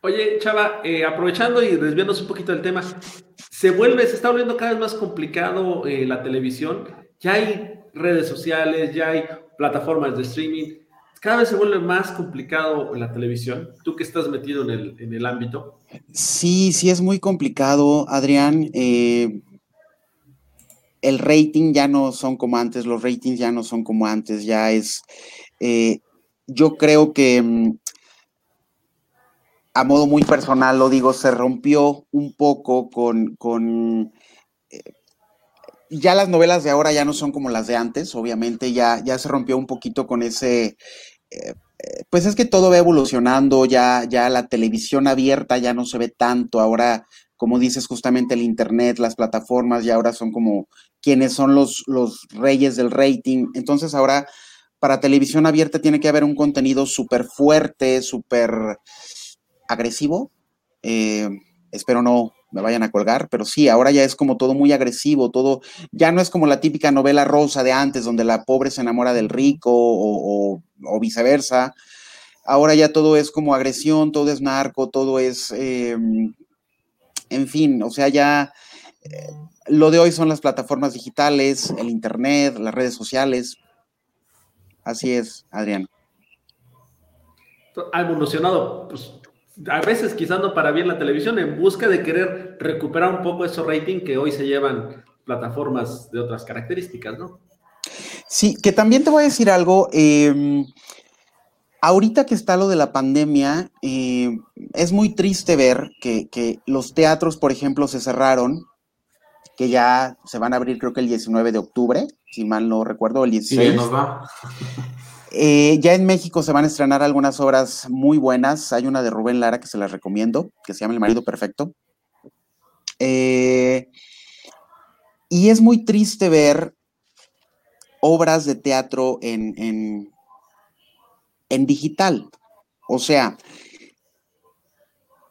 Oye, Chava, eh, aprovechando y desviándose un poquito del tema, se vuelve, se está volviendo cada vez más complicado la televisión. Ya hay redes sociales, ya hay plataformas de streaming. Cada vez se vuelve más complicado la televisión. Tú que estás metido en el, en el ámbito. Sí, sí es muy complicado, Adrián. Eh, el rating ya no son como antes, los ratings ya no son como antes, ya es... Eh, yo creo que mm, a modo muy personal lo digo, se rompió un poco con, con eh, ya las novelas de ahora ya no son como las de antes, obviamente ya, ya se rompió un poquito con ese, eh, eh, pues es que todo va evolucionando, ya, ya la televisión abierta ya no se ve tanto, ahora, como dices, justamente el Internet, las plataformas ya ahora son como quienes son los, los reyes del rating, entonces ahora para televisión abierta tiene que haber un contenido súper fuerte, súper agresivo. Eh, espero no me vayan a colgar, pero sí, ahora ya es como todo muy agresivo, todo, ya no es como la típica novela rosa de antes, donde la pobre se enamora del rico o, viceversa. Ahora ya todo es como agresión, todo es narco, todo es, eh, en fin, o sea, ya eh, lo de hoy son las plataformas digitales, el Internet, las redes sociales. Así es, Adrián. Ha evolucionado, pues, a veces quizás no para bien la televisión, en busca de querer recuperar un poco esos rating que hoy se llevan plataformas de otras características, ¿no? Sí, que también te voy a decir algo. Eh, ahorita que está lo de la pandemia, eh, es muy triste ver que, que, los teatros, por ejemplo, se cerraron, que ya se van a abrir creo que el 19 de octubre, si mal no recuerdo, el 16. Sí, nos va. Eh, ya en México se van a estrenar algunas obras muy buenas. Hay una de Rubén Lara que se las recomiendo, que se llama El marido perfecto. Eh, y es muy triste ver obras de teatro en, en, digital. O sea,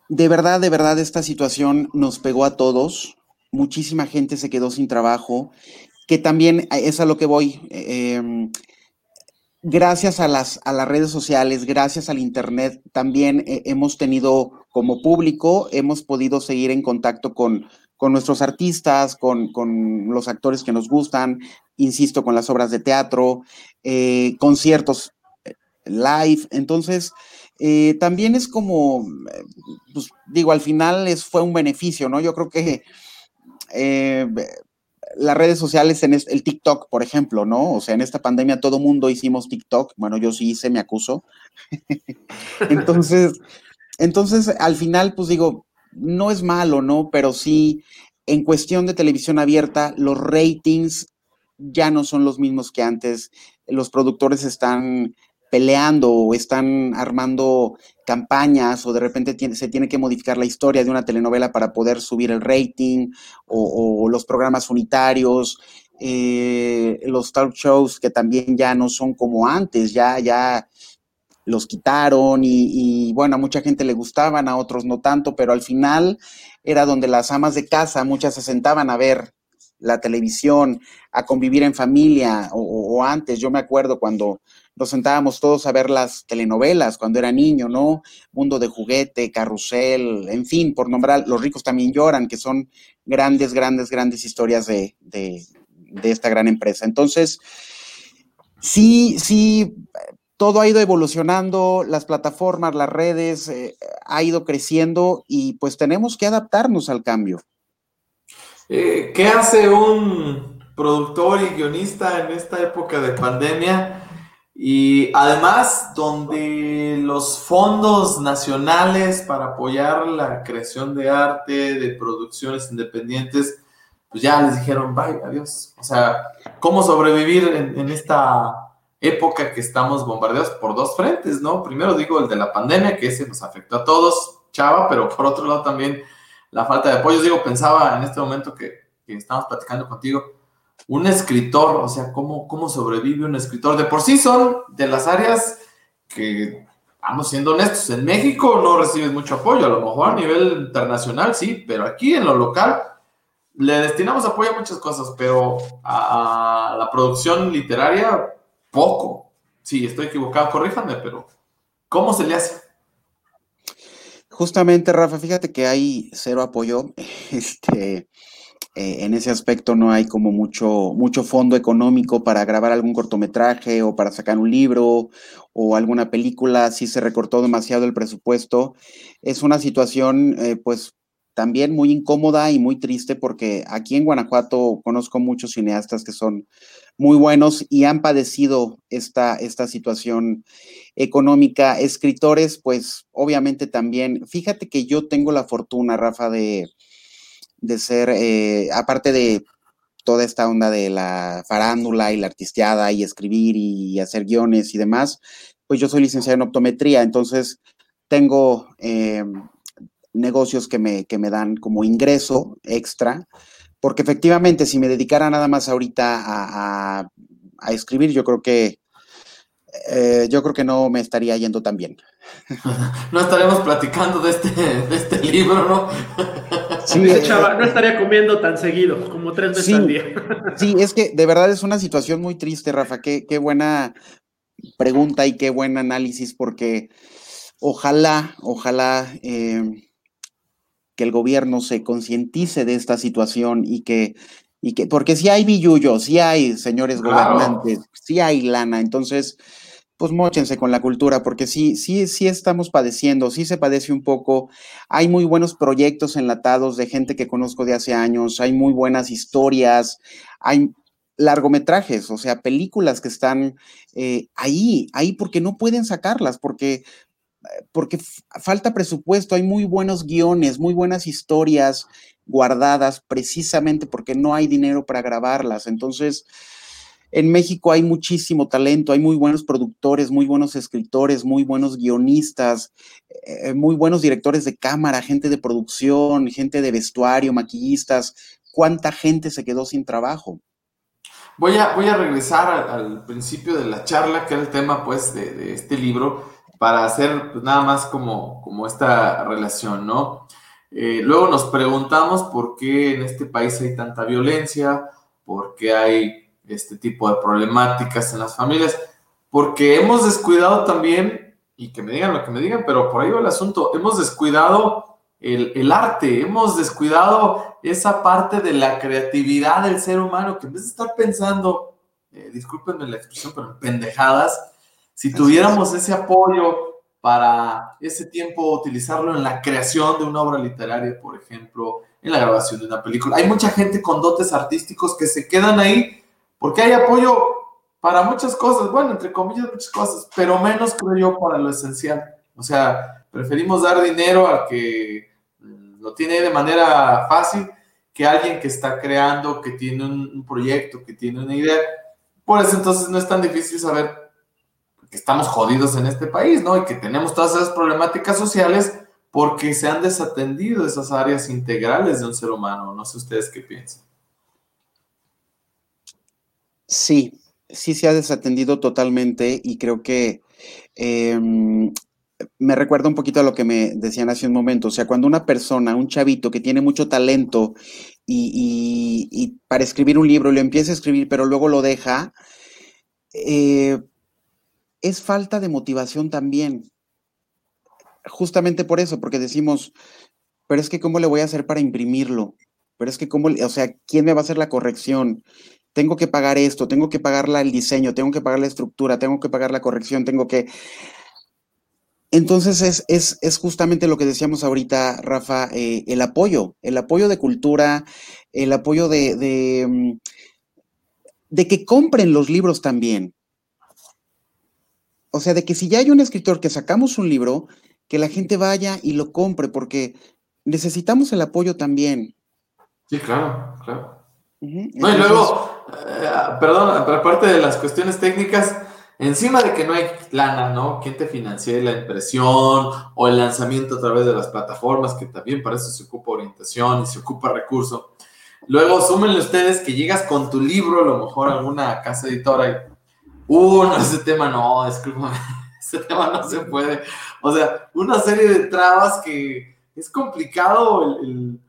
de verdad, de verdad, esta situación nos pegó a todos. Muchísima gente se quedó sin trabajo, que también es a lo que voy. Eh, gracias a las, a las redes sociales, gracias al Internet, también eh, hemos tenido como público, hemos podido seguir en contacto con, con nuestros artistas, con, con, los actores que nos gustan, insisto, con las obras de teatro, eh, conciertos eh, live. Entonces, también es como, pues digo, al final es, fue un beneficio, ¿no? Yo creo que las redes sociales, en el TikTok, por ejemplo, ¿no? O sea, en esta pandemia todo mundo hicimos TikTok. Bueno, yo sí hice, me acuso. entonces, entonces, al final, pues digo, no es malo, ¿no? Pero sí, en cuestión de televisión abierta, los ratings ya no son los mismos que antes. Los productores están peleando o están armando campañas o de repente se tiene que modificar la historia de una telenovela para poder subir el rating o, los programas unitarios, eh, los talk shows que también ya no son como antes, ya, ya los quitaron y, bueno, a mucha gente le gustaban, a otros no tanto, pero al final era donde las amas de casa, muchas se sentaban a ver la televisión, a convivir en familia o antes, yo me acuerdo cuando nos sentábamos todos a ver las telenovelas cuando era niño, ¿no? Mundo de juguete, carrusel, en fin, por nombrar, Los ricos también lloran, que son grandes, grandes, grandes historias de, de, de esta gran empresa. Entonces, sí, sí, todo ha ido evolucionando, las plataformas, las redes, eh, ha ido creciendo y pues tenemos que adaptarnos al cambio. Eh, ¿Qué hace un productor y guionista en esta época de pandemia? Y además, donde los fondos nacionales para apoyar la creación de arte, de producciones independientes, pues ya les dijeron, bye, adiós. O sea, ¿cómo sobrevivir en, en esta época que estamos bombardeados por dos frentes, ¿no? Primero digo el de la pandemia, que ese nos afectó a todos, chava, pero por otro lado también la falta de apoyo. Digo, pensaba en este momento que, que estamos platicando contigo, un escritor, o sea, ¿cómo, ¿cómo sobrevive un escritor? De por sí son de las áreas que, vamos siendo honestos, en México no recibes mucho apoyo, a lo mejor a nivel internacional sí, pero aquí en lo local le destinamos apoyo a muchas cosas, pero a, la producción literaria, poco. Sí, estoy equivocado, corríjanme, pero ¿cómo se le hace? Justamente, Rafa, fíjate que hay cero apoyo. Este, eh, en ese aspecto no hay como mucho, mucho fondo económico para grabar algún cortometraje o para sacar un libro o alguna película, si se recortó demasiado el presupuesto. Es una situación eh, pues también muy incómoda y muy triste porque aquí en Guanajuato conozco muchos cineastas que son muy buenos y han padecido esta, esta situación económica. Escritores, pues obviamente también. Fíjate que yo tengo la fortuna, Rafa, de de ser, eh, aparte de toda esta onda de la farándula y la artisteada y escribir y hacer guiones y demás, pues yo soy licenciado en optometría, entonces tengo eh, negocios que me, que me dan como ingreso extra, porque efectivamente si me dedicara nada más ahorita a, a escribir, yo creo que eh, yo creo que no me estaría yendo tan bien. No estaremos platicando de este, de este libro, ¿no? Sí, Dice Chava, no estaría comiendo tan seguido, como tres veces al día. Sí, es que de verdad es una situación muy triste, Rafa. Qué, qué buena pregunta y qué buen análisis, porque ojalá, ojalá eh, que el gobierno se concientice de esta situación y que, y que, porque si hay billullo, si hay señores gobernantes, si hay lana, entonces pues mochense con la cultura, porque sí, sí, sí estamos padeciendo, sí se padece un poco. Hay muy buenos proyectos enlatados de gente que conozco de hace años, hay muy buenas historias, hay largometrajes, o sea, películas que están eh, ahí, ahí porque no pueden sacarlas, porque, porque falta presupuesto, hay muy buenos guiones, muy buenas historias guardadas precisamente porque no hay dinero para grabarlas. Entonces, en México hay muchísimo talento, hay muy buenos productores, muy buenos escritores, muy buenos guionistas, eh, muy buenos directores de cámara, gente de producción, gente de vestuario, maquillistas. ¿Cuánta gente se quedó sin trabajo? Voy a, voy a regresar al, principio de la charla, que era el tema pues de, este libro, para hacer pues, nada más como, como esta relación, ¿no? Eh, luego nos preguntamos por qué en este país hay tanta violencia, por qué hay este tipo de problemáticas en las familias, porque hemos descuidado también, y que me digan lo que me digan, pero por ahí va el asunto, hemos descuidado el, arte, hemos descuidado esa parte de la creatividad del ser humano, que en vez de estar pensando, eh, discúlpenme la expresión, pero en pendejadas, si tuviéramos ese apoyo para ese tiempo utilizarlo en la creación de una obra literaria, por ejemplo, en la grabación de una película. Hay mucha gente con dotes artísticos que se quedan ahí porque hay apoyo para muchas cosas, bueno, entre comillas, muchas cosas, pero menos creo yo para lo esencial. O sea, preferimos dar dinero al que mm, lo tiene de manera fácil que alguien que está creando, que tiene un, proyecto, que tiene una idea. Por eso entonces no es tan difícil saber que estamos jodidos en este país, ¿no? Y que tenemos todas esas problemáticas sociales porque se han desatendido esas áreas integrales de un ser humano. No sé ustedes qué piensan. Sí, sí se ha desatendido totalmente y creo que em, me recuerda un poquito a lo que me decían hace un momento. O sea, cuando una persona, un chavito que tiene mucho talento y, para escribir un libro lo empieza a escribir, pero luego lo deja, eh, es falta de motivación también. Justamente por eso, porque decimos, pero es que ¿cómo le voy a hacer para imprimirlo? Pero es que ¿cómo, o sea, ¿quién me va a hacer la corrección? Tengo que pagar esto, tengo que pagar el diseño, tengo que pagar la estructura, tengo que pagar la corrección, tengo que... Entonces es, justamente lo que decíamos ahorita, Rafa, eh, el apoyo, el apoyo de cultura, el apoyo de, de, mm, de que compren los libros también. O sea, de que si ya hay un escritor que sacamos un libro, que la gente vaya y lo compre, porque necesitamos el apoyo también. Sí, claro, claro. No, y luego, eh, perdón, aparte de las cuestiones técnicas, encima de que no hay lana, ¿no? ¿Quién te financie la impresión o el lanzamiento a través de las plataformas, que también para eso se ocupa orientación y se ocupa recurso? Luego, súmenle ustedes que llegas con tu libro, a lo mejor alguna casa editora y, uh, no, ese tema no, discúlpame, ese tema no se puede. O sea, una serie de trabas que es complicado el,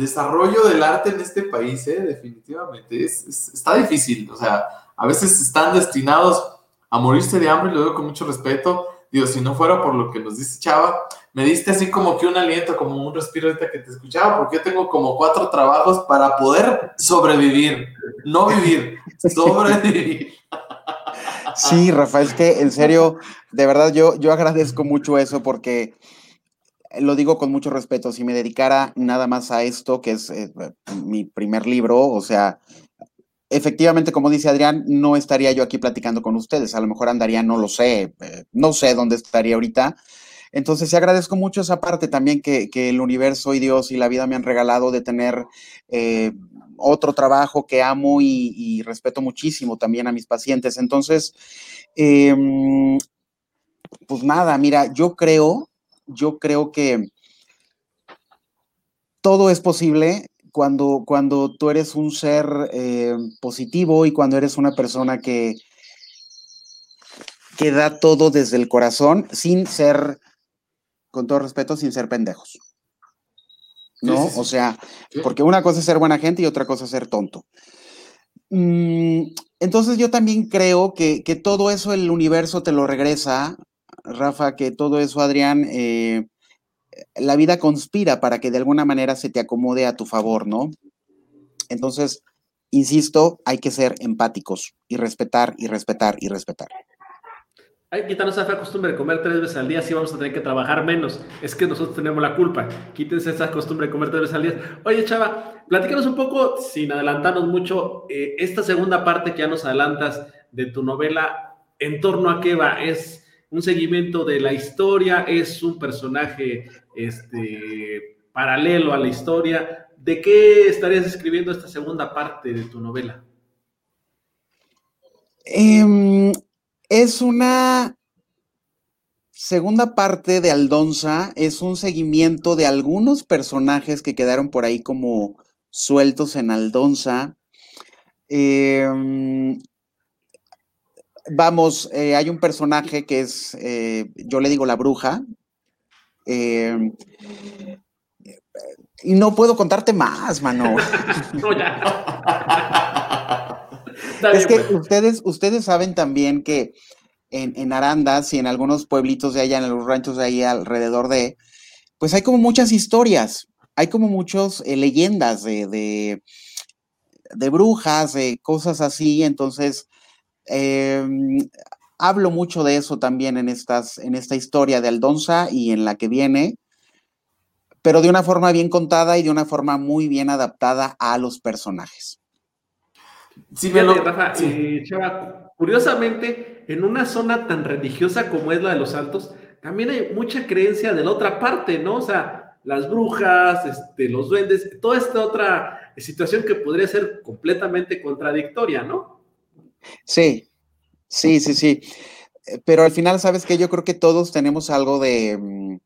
desarrollo del arte en este país, ¿eh? definitivamente. está difícil, o sea, a veces están destinados a morirse de hambre, lo digo con mucho respeto. Digo, si no fuera por lo que nos dice Chava, me diste así como que un aliento, como un respiro ahorita que te escuchaba, porque yo tengo como cuatro trabajos para poder sobrevivir, no vivir, sobrevivir. Sí, Rafael, es que en serio, de verdad yo, yo agradezco mucho eso porque lo digo con mucho respeto, si me dedicara nada más a esto, que es eh, mi primer libro, o sea, efectivamente, como dice Adrián, no estaría yo aquí platicando con ustedes, a lo mejor andaría, no lo sé, eh, no sé dónde estaría ahorita. Entonces, sí agradezco mucho esa parte también que, el universo y Dios y la vida me han regalado de tener eh, otro trabajo que amo y, respeto muchísimo también a mis pacientes. Entonces, em, pues nada, mira, yo creo yo creo que todo es posible cuando, cuando tú eres un ser eh, positivo y cuando eres una persona que, que da todo desde el corazón sin ser, con todo respeto, sin ser pendejos. ¿No? O sea, porque una cosa es ser buena gente y otra cosa es ser tonto. Mm, entonces yo también creo que, que, todo eso el universo te lo regresa Rafa, que todo eso, Adrián, eh, la vida conspira para que de alguna manera se te acomode a tu favor, ¿no? Entonces, insisto, hay que ser empáticos y respetar y respetar y respetar. Hay que quitarnos esa costumbre de comer tres veces al día, si vamos a tener que trabajar menos. Es que nosotros tenemos la culpa. Quítense esa costumbre de comer tres veces al día. Oye, Chava, platícanos un poco, sin adelantarnos mucho, eh, esta segunda parte que ya nos adelantas de tu novela, ¿en torno a qué va? ¿Es un seguimiento de la historia, es un personaje este, paralelo a la historia. ¿De qué estarías escribiendo esta segunda parte de tu novela? Em, es una segunda parte de Aldonza, es un seguimiento de algunos personajes que quedaron por ahí como sueltos en Aldonza. Em, vamos, eh, hay un personaje que es, eh, yo le digo la bruja. Eh, y no puedo contarte más, mano. es que pues. ustedes, ustedes saben también que en, Arandas y en algunos pueblitos de allá, en los ranchos de ahí alrededor de, pues hay como muchas historias, hay como muchas leyendas de, de, de brujas, de cosas así, entonces Em, hablo mucho de eso también en, estas, en esta historia de Aldonza y en la que viene, pero de una forma bien contada y de una forma muy bien adaptada a los personajes. Sí, Rafa, eh, curiosamente, en una zona tan religiosa como es la de los Altos, también hay mucha creencia de la otra parte, ¿no? O sea, las brujas, este, los duendes, toda esta otra situación que podría ser completamente contradictoria, ¿no? Sí, sí, sí, sí. Eh, pero al final, ¿sabes qué? Yo creo que todos tenemos algo de... Mm,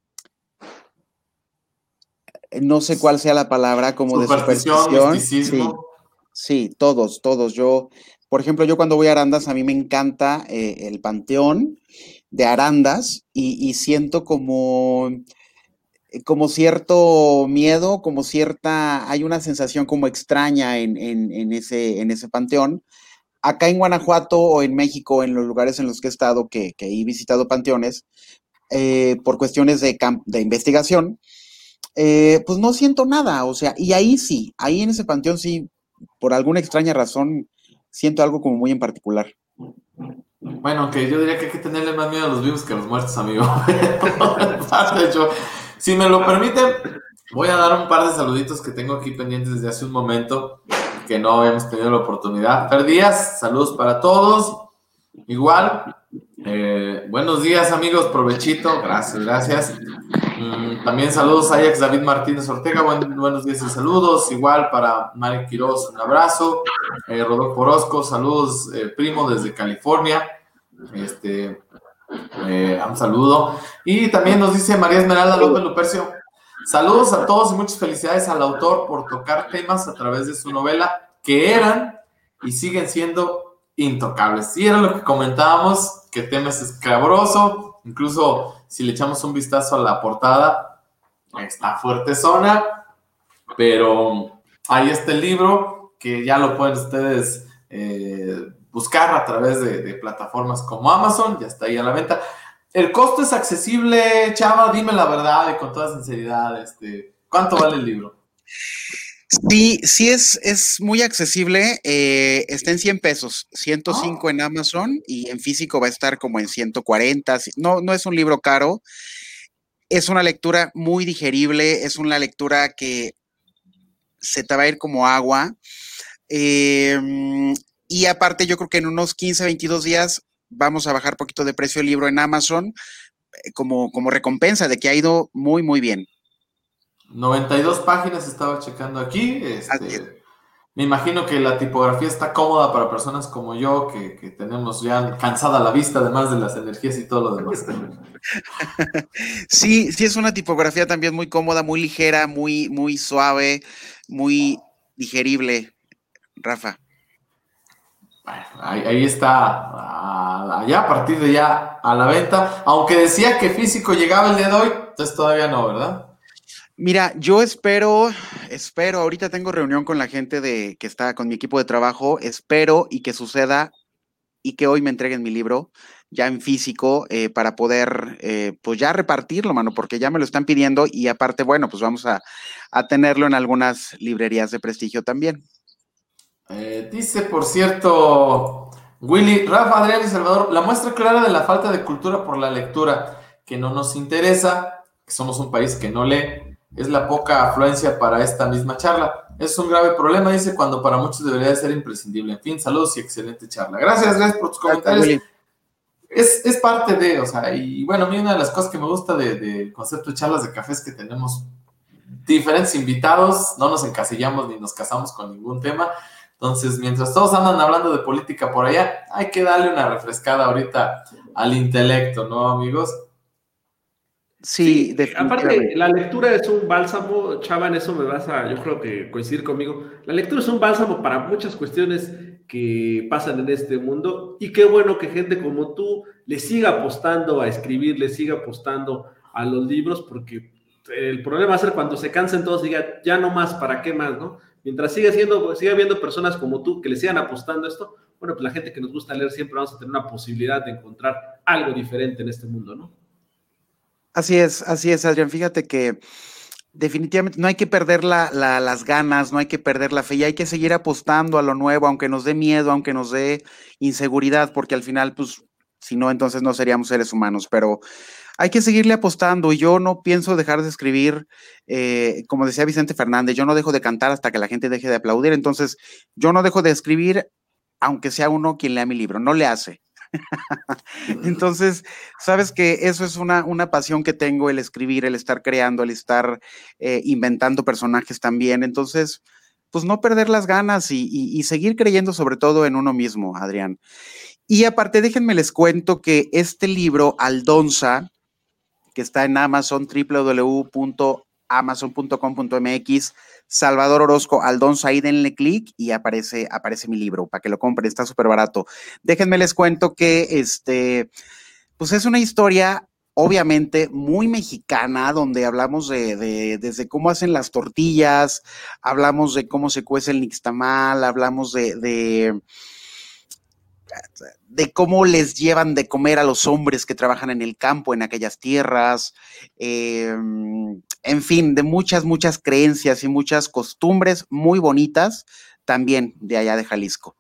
no sé cuál sea la palabra, como de superstición. Sí, sí, todos, todos. Yo, por ejemplo, yo cuando voy a Arandas, a mí me encanta eh, el panteón de Arandas y, siento como eh, como cierto miedo, como cierta, hay una sensación como extraña en, en, ese, en ese panteón, acá en Guanajuato o en México, en los lugares en los que he estado, que, he visitado panteones, eh, por cuestiones de, de investigación, eh, pues no siento nada, o sea, y ahí sí, ahí en ese panteón sí, por alguna extraña razón, siento algo como muy en particular. Bueno, aunque yo diría que hay que tenerle más miedo a los vivos que a los muertos, amigo. si me lo permiten, voy a dar un par de saluditos que tengo aquí pendientes desde hace un momento que no habíamos tenido la oportunidad. Fer Díaz, saludos para todos. Igual, eh, buenos días amigos, provechito, gracias, gracias. Mm, también saludos a Ajax David Martínez Ortega, buenos días y saludos. Igual para Mari Quiroz, un abrazo. Eh, Rodolfo Orozco, saludos, eh, primo desde California. Este, eh, un saludo. Y también nos dice María Esmeralda López Lupercio. Saludos a todos y muchas felicidades al autor por tocar temas a través de su novela que eran y siguen siendo intocables. Y era lo que comentábamos, que tema es escabroso, incluso si le echamos un vistazo a la portada, está fuerte zona, pero ahí está el libro, que ya lo pueden ustedes eh, buscar a través de, plataformas como Amazon, ya está ahí a la venta. El costo es accesible, Chava, dime la verdad y con toda sinceridad, este, ¿cuánto vale el libro? Sí, sí es, es muy accesible. Eh, está en 100 pesos, 105 en Amazon y en físico va a estar como en 140. No, no es un libro caro. Es una lectura muy digerible, es una lectura que se te va a ir como agua. Em, y aparte, yo creo que en unos 15, 22 días vamos a bajar poquito de precio el libro en Amazon eh, como, como recompensa de que ha ido muy, muy bien. 92 páginas estaba checando aquí. Este, me imagino que la tipografía está cómoda para personas como yo, que, tenemos ya cansada la vista, además de las energías y todo lo demás. Sí, sí es una tipografía también muy cómoda, muy ligera, muy, muy suave, muy digerible, Rafa. Ahí, está, allá a partir de ya a la venta, aunque decía que físico llegaba el día de hoy, entonces todavía no, ¿verdad? Mira, yo espero, espero, ahorita tengo reunión con la gente de que está con mi equipo de trabajo, espero y que suceda y que hoy me entreguen mi libro ya en físico eh, para poder, eh, pues ya repartirlo, mano, porque ya me lo están pidiendo y aparte, bueno, pues vamos a, tenerlo en algunas librerías de prestigio también. Eh, dice, por cierto, Willy, Rafa, Adrián y Salvador, la muestra clara de la falta de cultura por la lectura, que no nos interesa, que somos un país que no lee, es la poca afluencia para esta misma charla. Es un grave problema, dice, cuando para muchos debería ser imprescindible. En fin, saludos y excelente charla. Gracias, gracias por tus comentarios. Es, es, parte de, o sea, y bueno, a mí una de las cosas que me gusta del de concepto de charlas de café es que tenemos diferentes invitados, no nos encasillamos ni nos casamos con ningún tema. Entonces, mientras todos andan hablando de política por allá, hay que darle una refrescada ahorita al intelecto, ¿no, amigos? Sí, aparte, la lectura es un bálsamo, Chava, en eso me vas a, yo creo que coincidir conmigo. La lectura es un bálsamo para muchas cuestiones que pasan en este mundo y qué bueno que gente como tú le siga apostando a escribir, le siga apostando a los libros, porque el problema va a ser cuando se cansen todos y digan, ya no más, ¿para qué más? ¿no? Mientras siga, siendo, siga habiendo personas como tú que le sigan apostando esto, bueno, pues la gente que nos gusta leer siempre vamos a tener una posibilidad de encontrar algo diferente en este mundo, ¿no? Así es, así es, Adrián. Fíjate que definitivamente no hay que perder las ganas, no hay que perder la fe y hay que seguir apostando a lo nuevo, aunque nos dé miedo, aunque nos dé inseguridad, porque al final, pues, si no, entonces no seríamos seres humanos, pero hay que seguirle apostando y yo no pienso dejar de escribir, eh, como decía Vicente Fernández, yo no dejo de cantar hasta que la gente deje de aplaudir, entonces yo no dejo de escribir, aunque sea uno quien lea mi libro, no le hace. Entonces, sabes que eso es una, una, pasión que tengo, el escribir, el estar creando, el estar eh, inventando personajes también. Entonces, pues no perder las ganas y, seguir creyendo sobre todo en uno mismo, Adrián. Y aparte, déjenme les cuento que este libro, Aldonza, que está en Amazon, www.amazon.com.mx, Salvador Orozco, Aldonza, ahí denle clic y aparece, aparece mi libro para que lo compren, está súper barato. Déjenme les cuento que este, pues es una historia obviamente muy mexicana, donde hablamos de, desde cómo hacen las tortillas, hablamos de cómo se cuece el nixtamal, hablamos de, de, de, cómo les llevan de comer a los hombres que trabajan en el campo, en aquellas tierras, eh, en fin, de muchas, muchas creencias y muchas costumbres muy bonitas también de allá de Jalisco.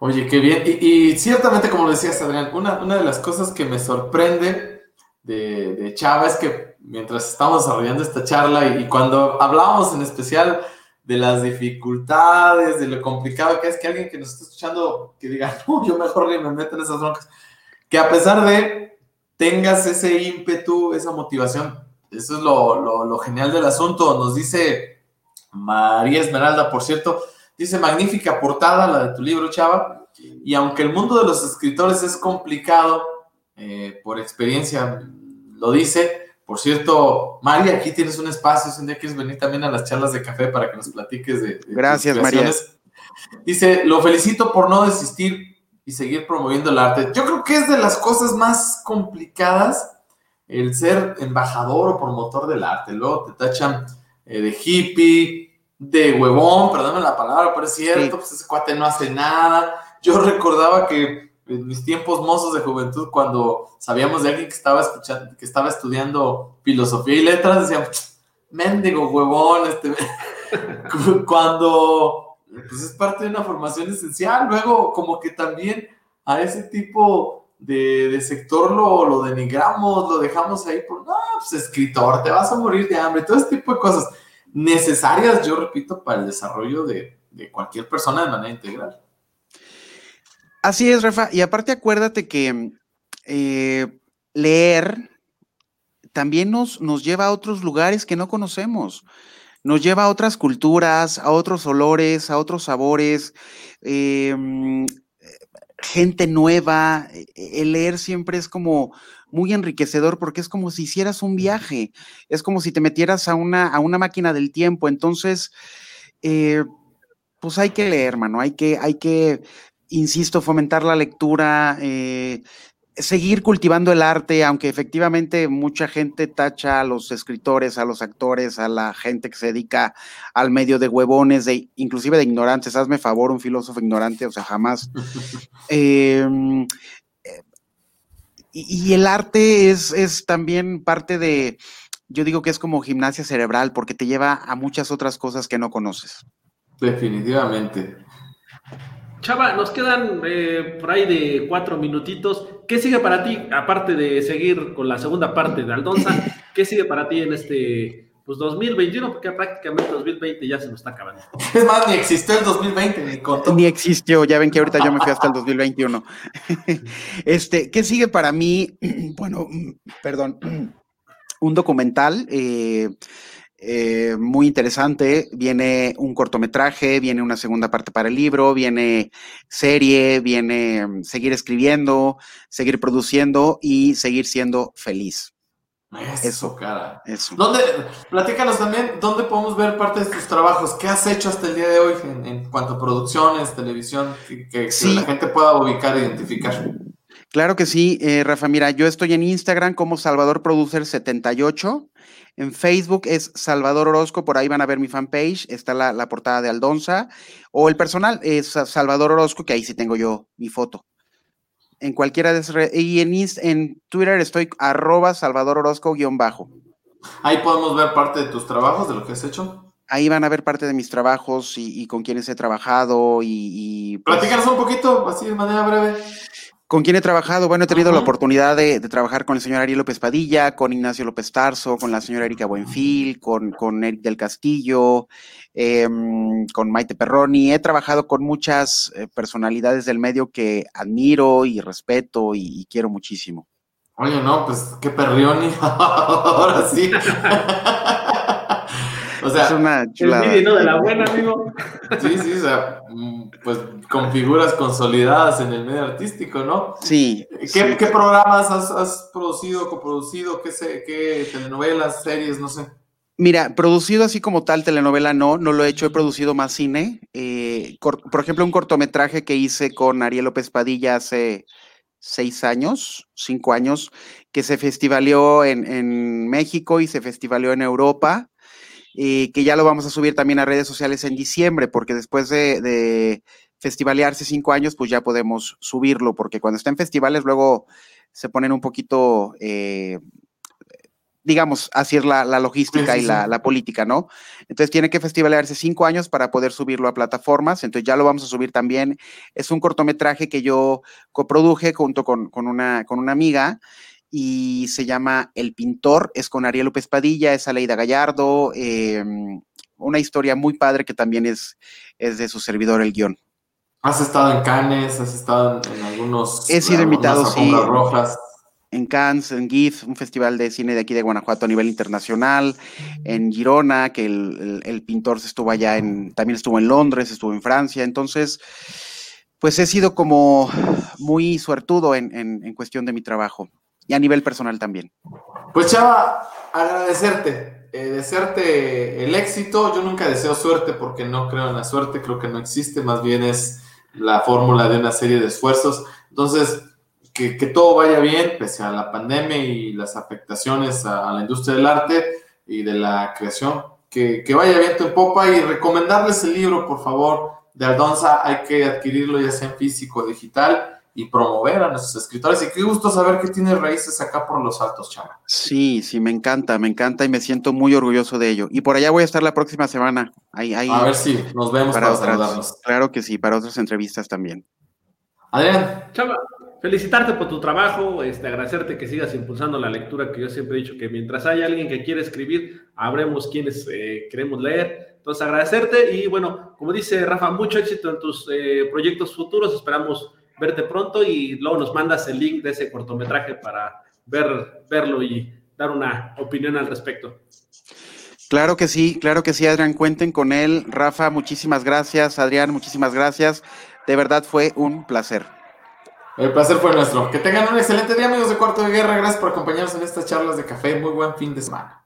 Oye, qué bien. Y, ciertamente, como decías, Adrián, una, una, de las cosas que me sorprende de, de, Chava es que mientras estamos desarrollando esta charla y, cuando hablábamos en especial de las dificultades, de lo complicado que es que alguien que nos está escuchando que diga, no, yo mejor ni me meto en esas broncas, que a pesar de tengas ese ímpetu, esa motivación, eso es lo, genial del asunto. Nos dice María Esmeralda, por cierto, dice magnífica portada la de tu libro, Chava. Y aunque el mundo de los escritores es complicado, eh, por experiencia lo dice, por cierto, María, aquí tienes un espacio, si un día quieres venir también a las charlas de café para que nos platiques de... Gracias, María. Dice, lo felicito por no desistir y seguir promoviendo el arte. Yo creo que es de las cosas más complicadas el ser embajador o promotor del arte. Luego te tachan eh, de hippie, de huevón, perdóname la palabra, pero es cierto, pues ese cuate no hace nada. Yo recordaba que en mis tiempos mozos de juventud, cuando sabíamos de alguien que estaba escuchando, que estaba estudiando filosofía y letras, decíamos, mendigo huevón, este, cuando pues es parte de una formación esencial, luego como que también a ese tipo de, sector lo, lo, denigramos, lo dejamos ahí por, no, pues escritor, te vas a morir de hambre, todo ese tipo de cosas necesarias, yo repito, para el desarrollo de, de cualquier persona de manera integral. Así es, Rafa. Y aparte acuérdate que eh, leer también nos, nos lleva a otros lugares que no conocemos. Nos lleva a otras culturas, a otros olores, a otros sabores, em, gente nueva. El leer siempre es como muy enriquecedor porque es como si hicieras un viaje, es como si te metieras a una, a una máquina del tiempo. Entonces, eh, pues hay que leer, mano, hay que, hay que insisto, fomentar la lectura, eh, seguir cultivando el arte, aunque efectivamente mucha gente tacha a los escritores, a los actores, a la gente que se dedica al medio de huevones, de, inclusive de ignorantes. Hazme favor, un filósofo ignorante, o sea, jamás. Em, y, el arte es, es también parte de, yo digo que es como gimnasia cerebral, porque te lleva a muchas otras cosas que no conoces. Definitivamente. Chava, nos quedan eh, por ahí de cuatro minutitos. ¿Qué sigue para ti, aparte de seguir con la segunda parte de Aldonza? ¿Qué sigue para ti en este pues 2021? Porque prácticamente 2020 ya se nos está acabando. Es más, ni existió el 2020, ni Ni existió, ya ven que ahorita yo me fui hasta el 2021. este, ¿qué sigue para mí? Bueno, perdón, un documental. Eh, eh, muy interesante. Viene un cortometraje, viene una segunda parte para el libro, viene serie, viene mm, seguir escribiendo, seguir produciendo y seguir siendo feliz. Eso, cara. ¿Dónde, platícanos también, ¿dónde podemos ver parte de tus trabajos? ¿Qué has hecho hasta el día de hoy en, cuanto a producciones, televisión, que, la gente pueda ubicar e identificar? Claro que sí, eh, Rafa. Mira, yo estoy en Instagram como Salvador Producer 78 en Facebook es Salvador Orozco, por ahí van a ver mi fanpage, está la, portada de Aldonza, o el personal es Salvador Orozco, que ahí sí tengo yo mi foto. En cualquiera de esas y en, en Twitter estoy arroba Salvador Orozco guion bajo. Ahí podemos ver parte de tus trabajos, de lo que has hecho. Ahí van a ver parte de mis trabajos y, con quienes he trabajado y... Pues Platícanos un poquito, así de manera breve. ¿Con quién he trabajado? Bueno, he tenido la oportunidad de, trabajar con el señor Ariel López Padilla, con Ignacio López Tarso, con la señora Erika Buenfil, con, con Eric del Castillo, em, con Maite Perroni. He trabajado con muchas eh, personalidades del medio que admiro y respeto y, quiero muchísimo. Oye, no, pues qué perrioni. Ahora sí. O sea, es una chulada. El ¿no? De la buena, amigo. Sí, sí, o sea, mm, pues con figuras consolidadas en el medio artístico, ¿no? Sí. ¿Qué, programas has, producido, coproducido? ¿Qué, ¿Qué telenovelas, series, no sé? Mira, producido así como tal telenovela no, no lo he hecho, he producido más cine. Eh, por ejemplo, un cortometraje que hice con Ariel López Padilla hace seis años, cinco años, que se festivaleó en, en México y se festivaleó en Europa. Y que ya lo vamos a subir también a redes sociales en diciembre, porque después de, festivalearse cinco años, pues ya podemos subirlo, porque cuando está en festivales luego se ponen un poquito, eh, digamos, así es la, logística y la, la, política, ¿no? Entonces tiene que festivalearse cinco años para poder subirlo a plataformas, entonces ya lo vamos a subir también. Es un cortometraje que yo coproduje junto con, con, una, con una amiga y se llama El Pintor, es con Ariel López Padilla, es Aleida Gallardo, em, una historia muy padre que también es, es de su servidor el guion. ¿Has estado en Cannes? ¿Has estado en, algunos... He sido invitado, sí. Rojas? En Cannes, en GIF, un festival de cine de aquí de Guanajuato a nivel internacional, en Girona, que el, el, el pintor estuvo allá en, también estuvo en Londres, estuvo en Francia, entonces pues he sido como muy suertudo en, cuestión de mi trabajo y a nivel personal también. Pues Chava, agradecerte, eh, desearte el éxito. Yo nunca deseo suerte porque no creo en la suerte, creo que no existe, más bien es la fórmula de una serie de esfuerzos. Entonces, que, todo vaya bien, pese a la pandemia y las afectaciones a, la industria del arte y de la creación. Que, que vaya viento en popa y recomendarles el libro, por favor, de Aldonza. Hay que adquirirlo ya sea en físico o digital y promover a nuestros escritores. Y qué gusto saber que tiene raíces acá por los altos, chava. Sí, sí, me encanta, me encanta y me siento muy orgulloso de ello. Y por allá voy a estar la próxima semana. Ahí, ahí, a ver si nos vemos para, saludarnos. Claro que sí, para otras entrevistas también. Adrián. Chava, felicitarte por tu trabajo, este, agradecerte que sigas impulsando la lectura, que yo siempre he dicho que mientras haya alguien que quiere escribir, habremos quienes eh, queremos leer. Entonces, agradecerte y bueno, como dice Rafa, mucho éxito en tus eh, proyectos futuros. Esperamos verte pronto y luego nos mandas el link de ese cortometraje para ver, verlo y dar una opinión al respecto. Claro que sí, claro que sí, Adrián, cuenten con él. Rafa, muchísimas gracias. Adrián, muchísimas gracias. De verdad fue un placer. El placer fue nuestro. Que tengan un excelente día, amigos de Cuarto de Guerra. Gracias por acompañarnos en estas charlas de café. Muy buen fin de semana.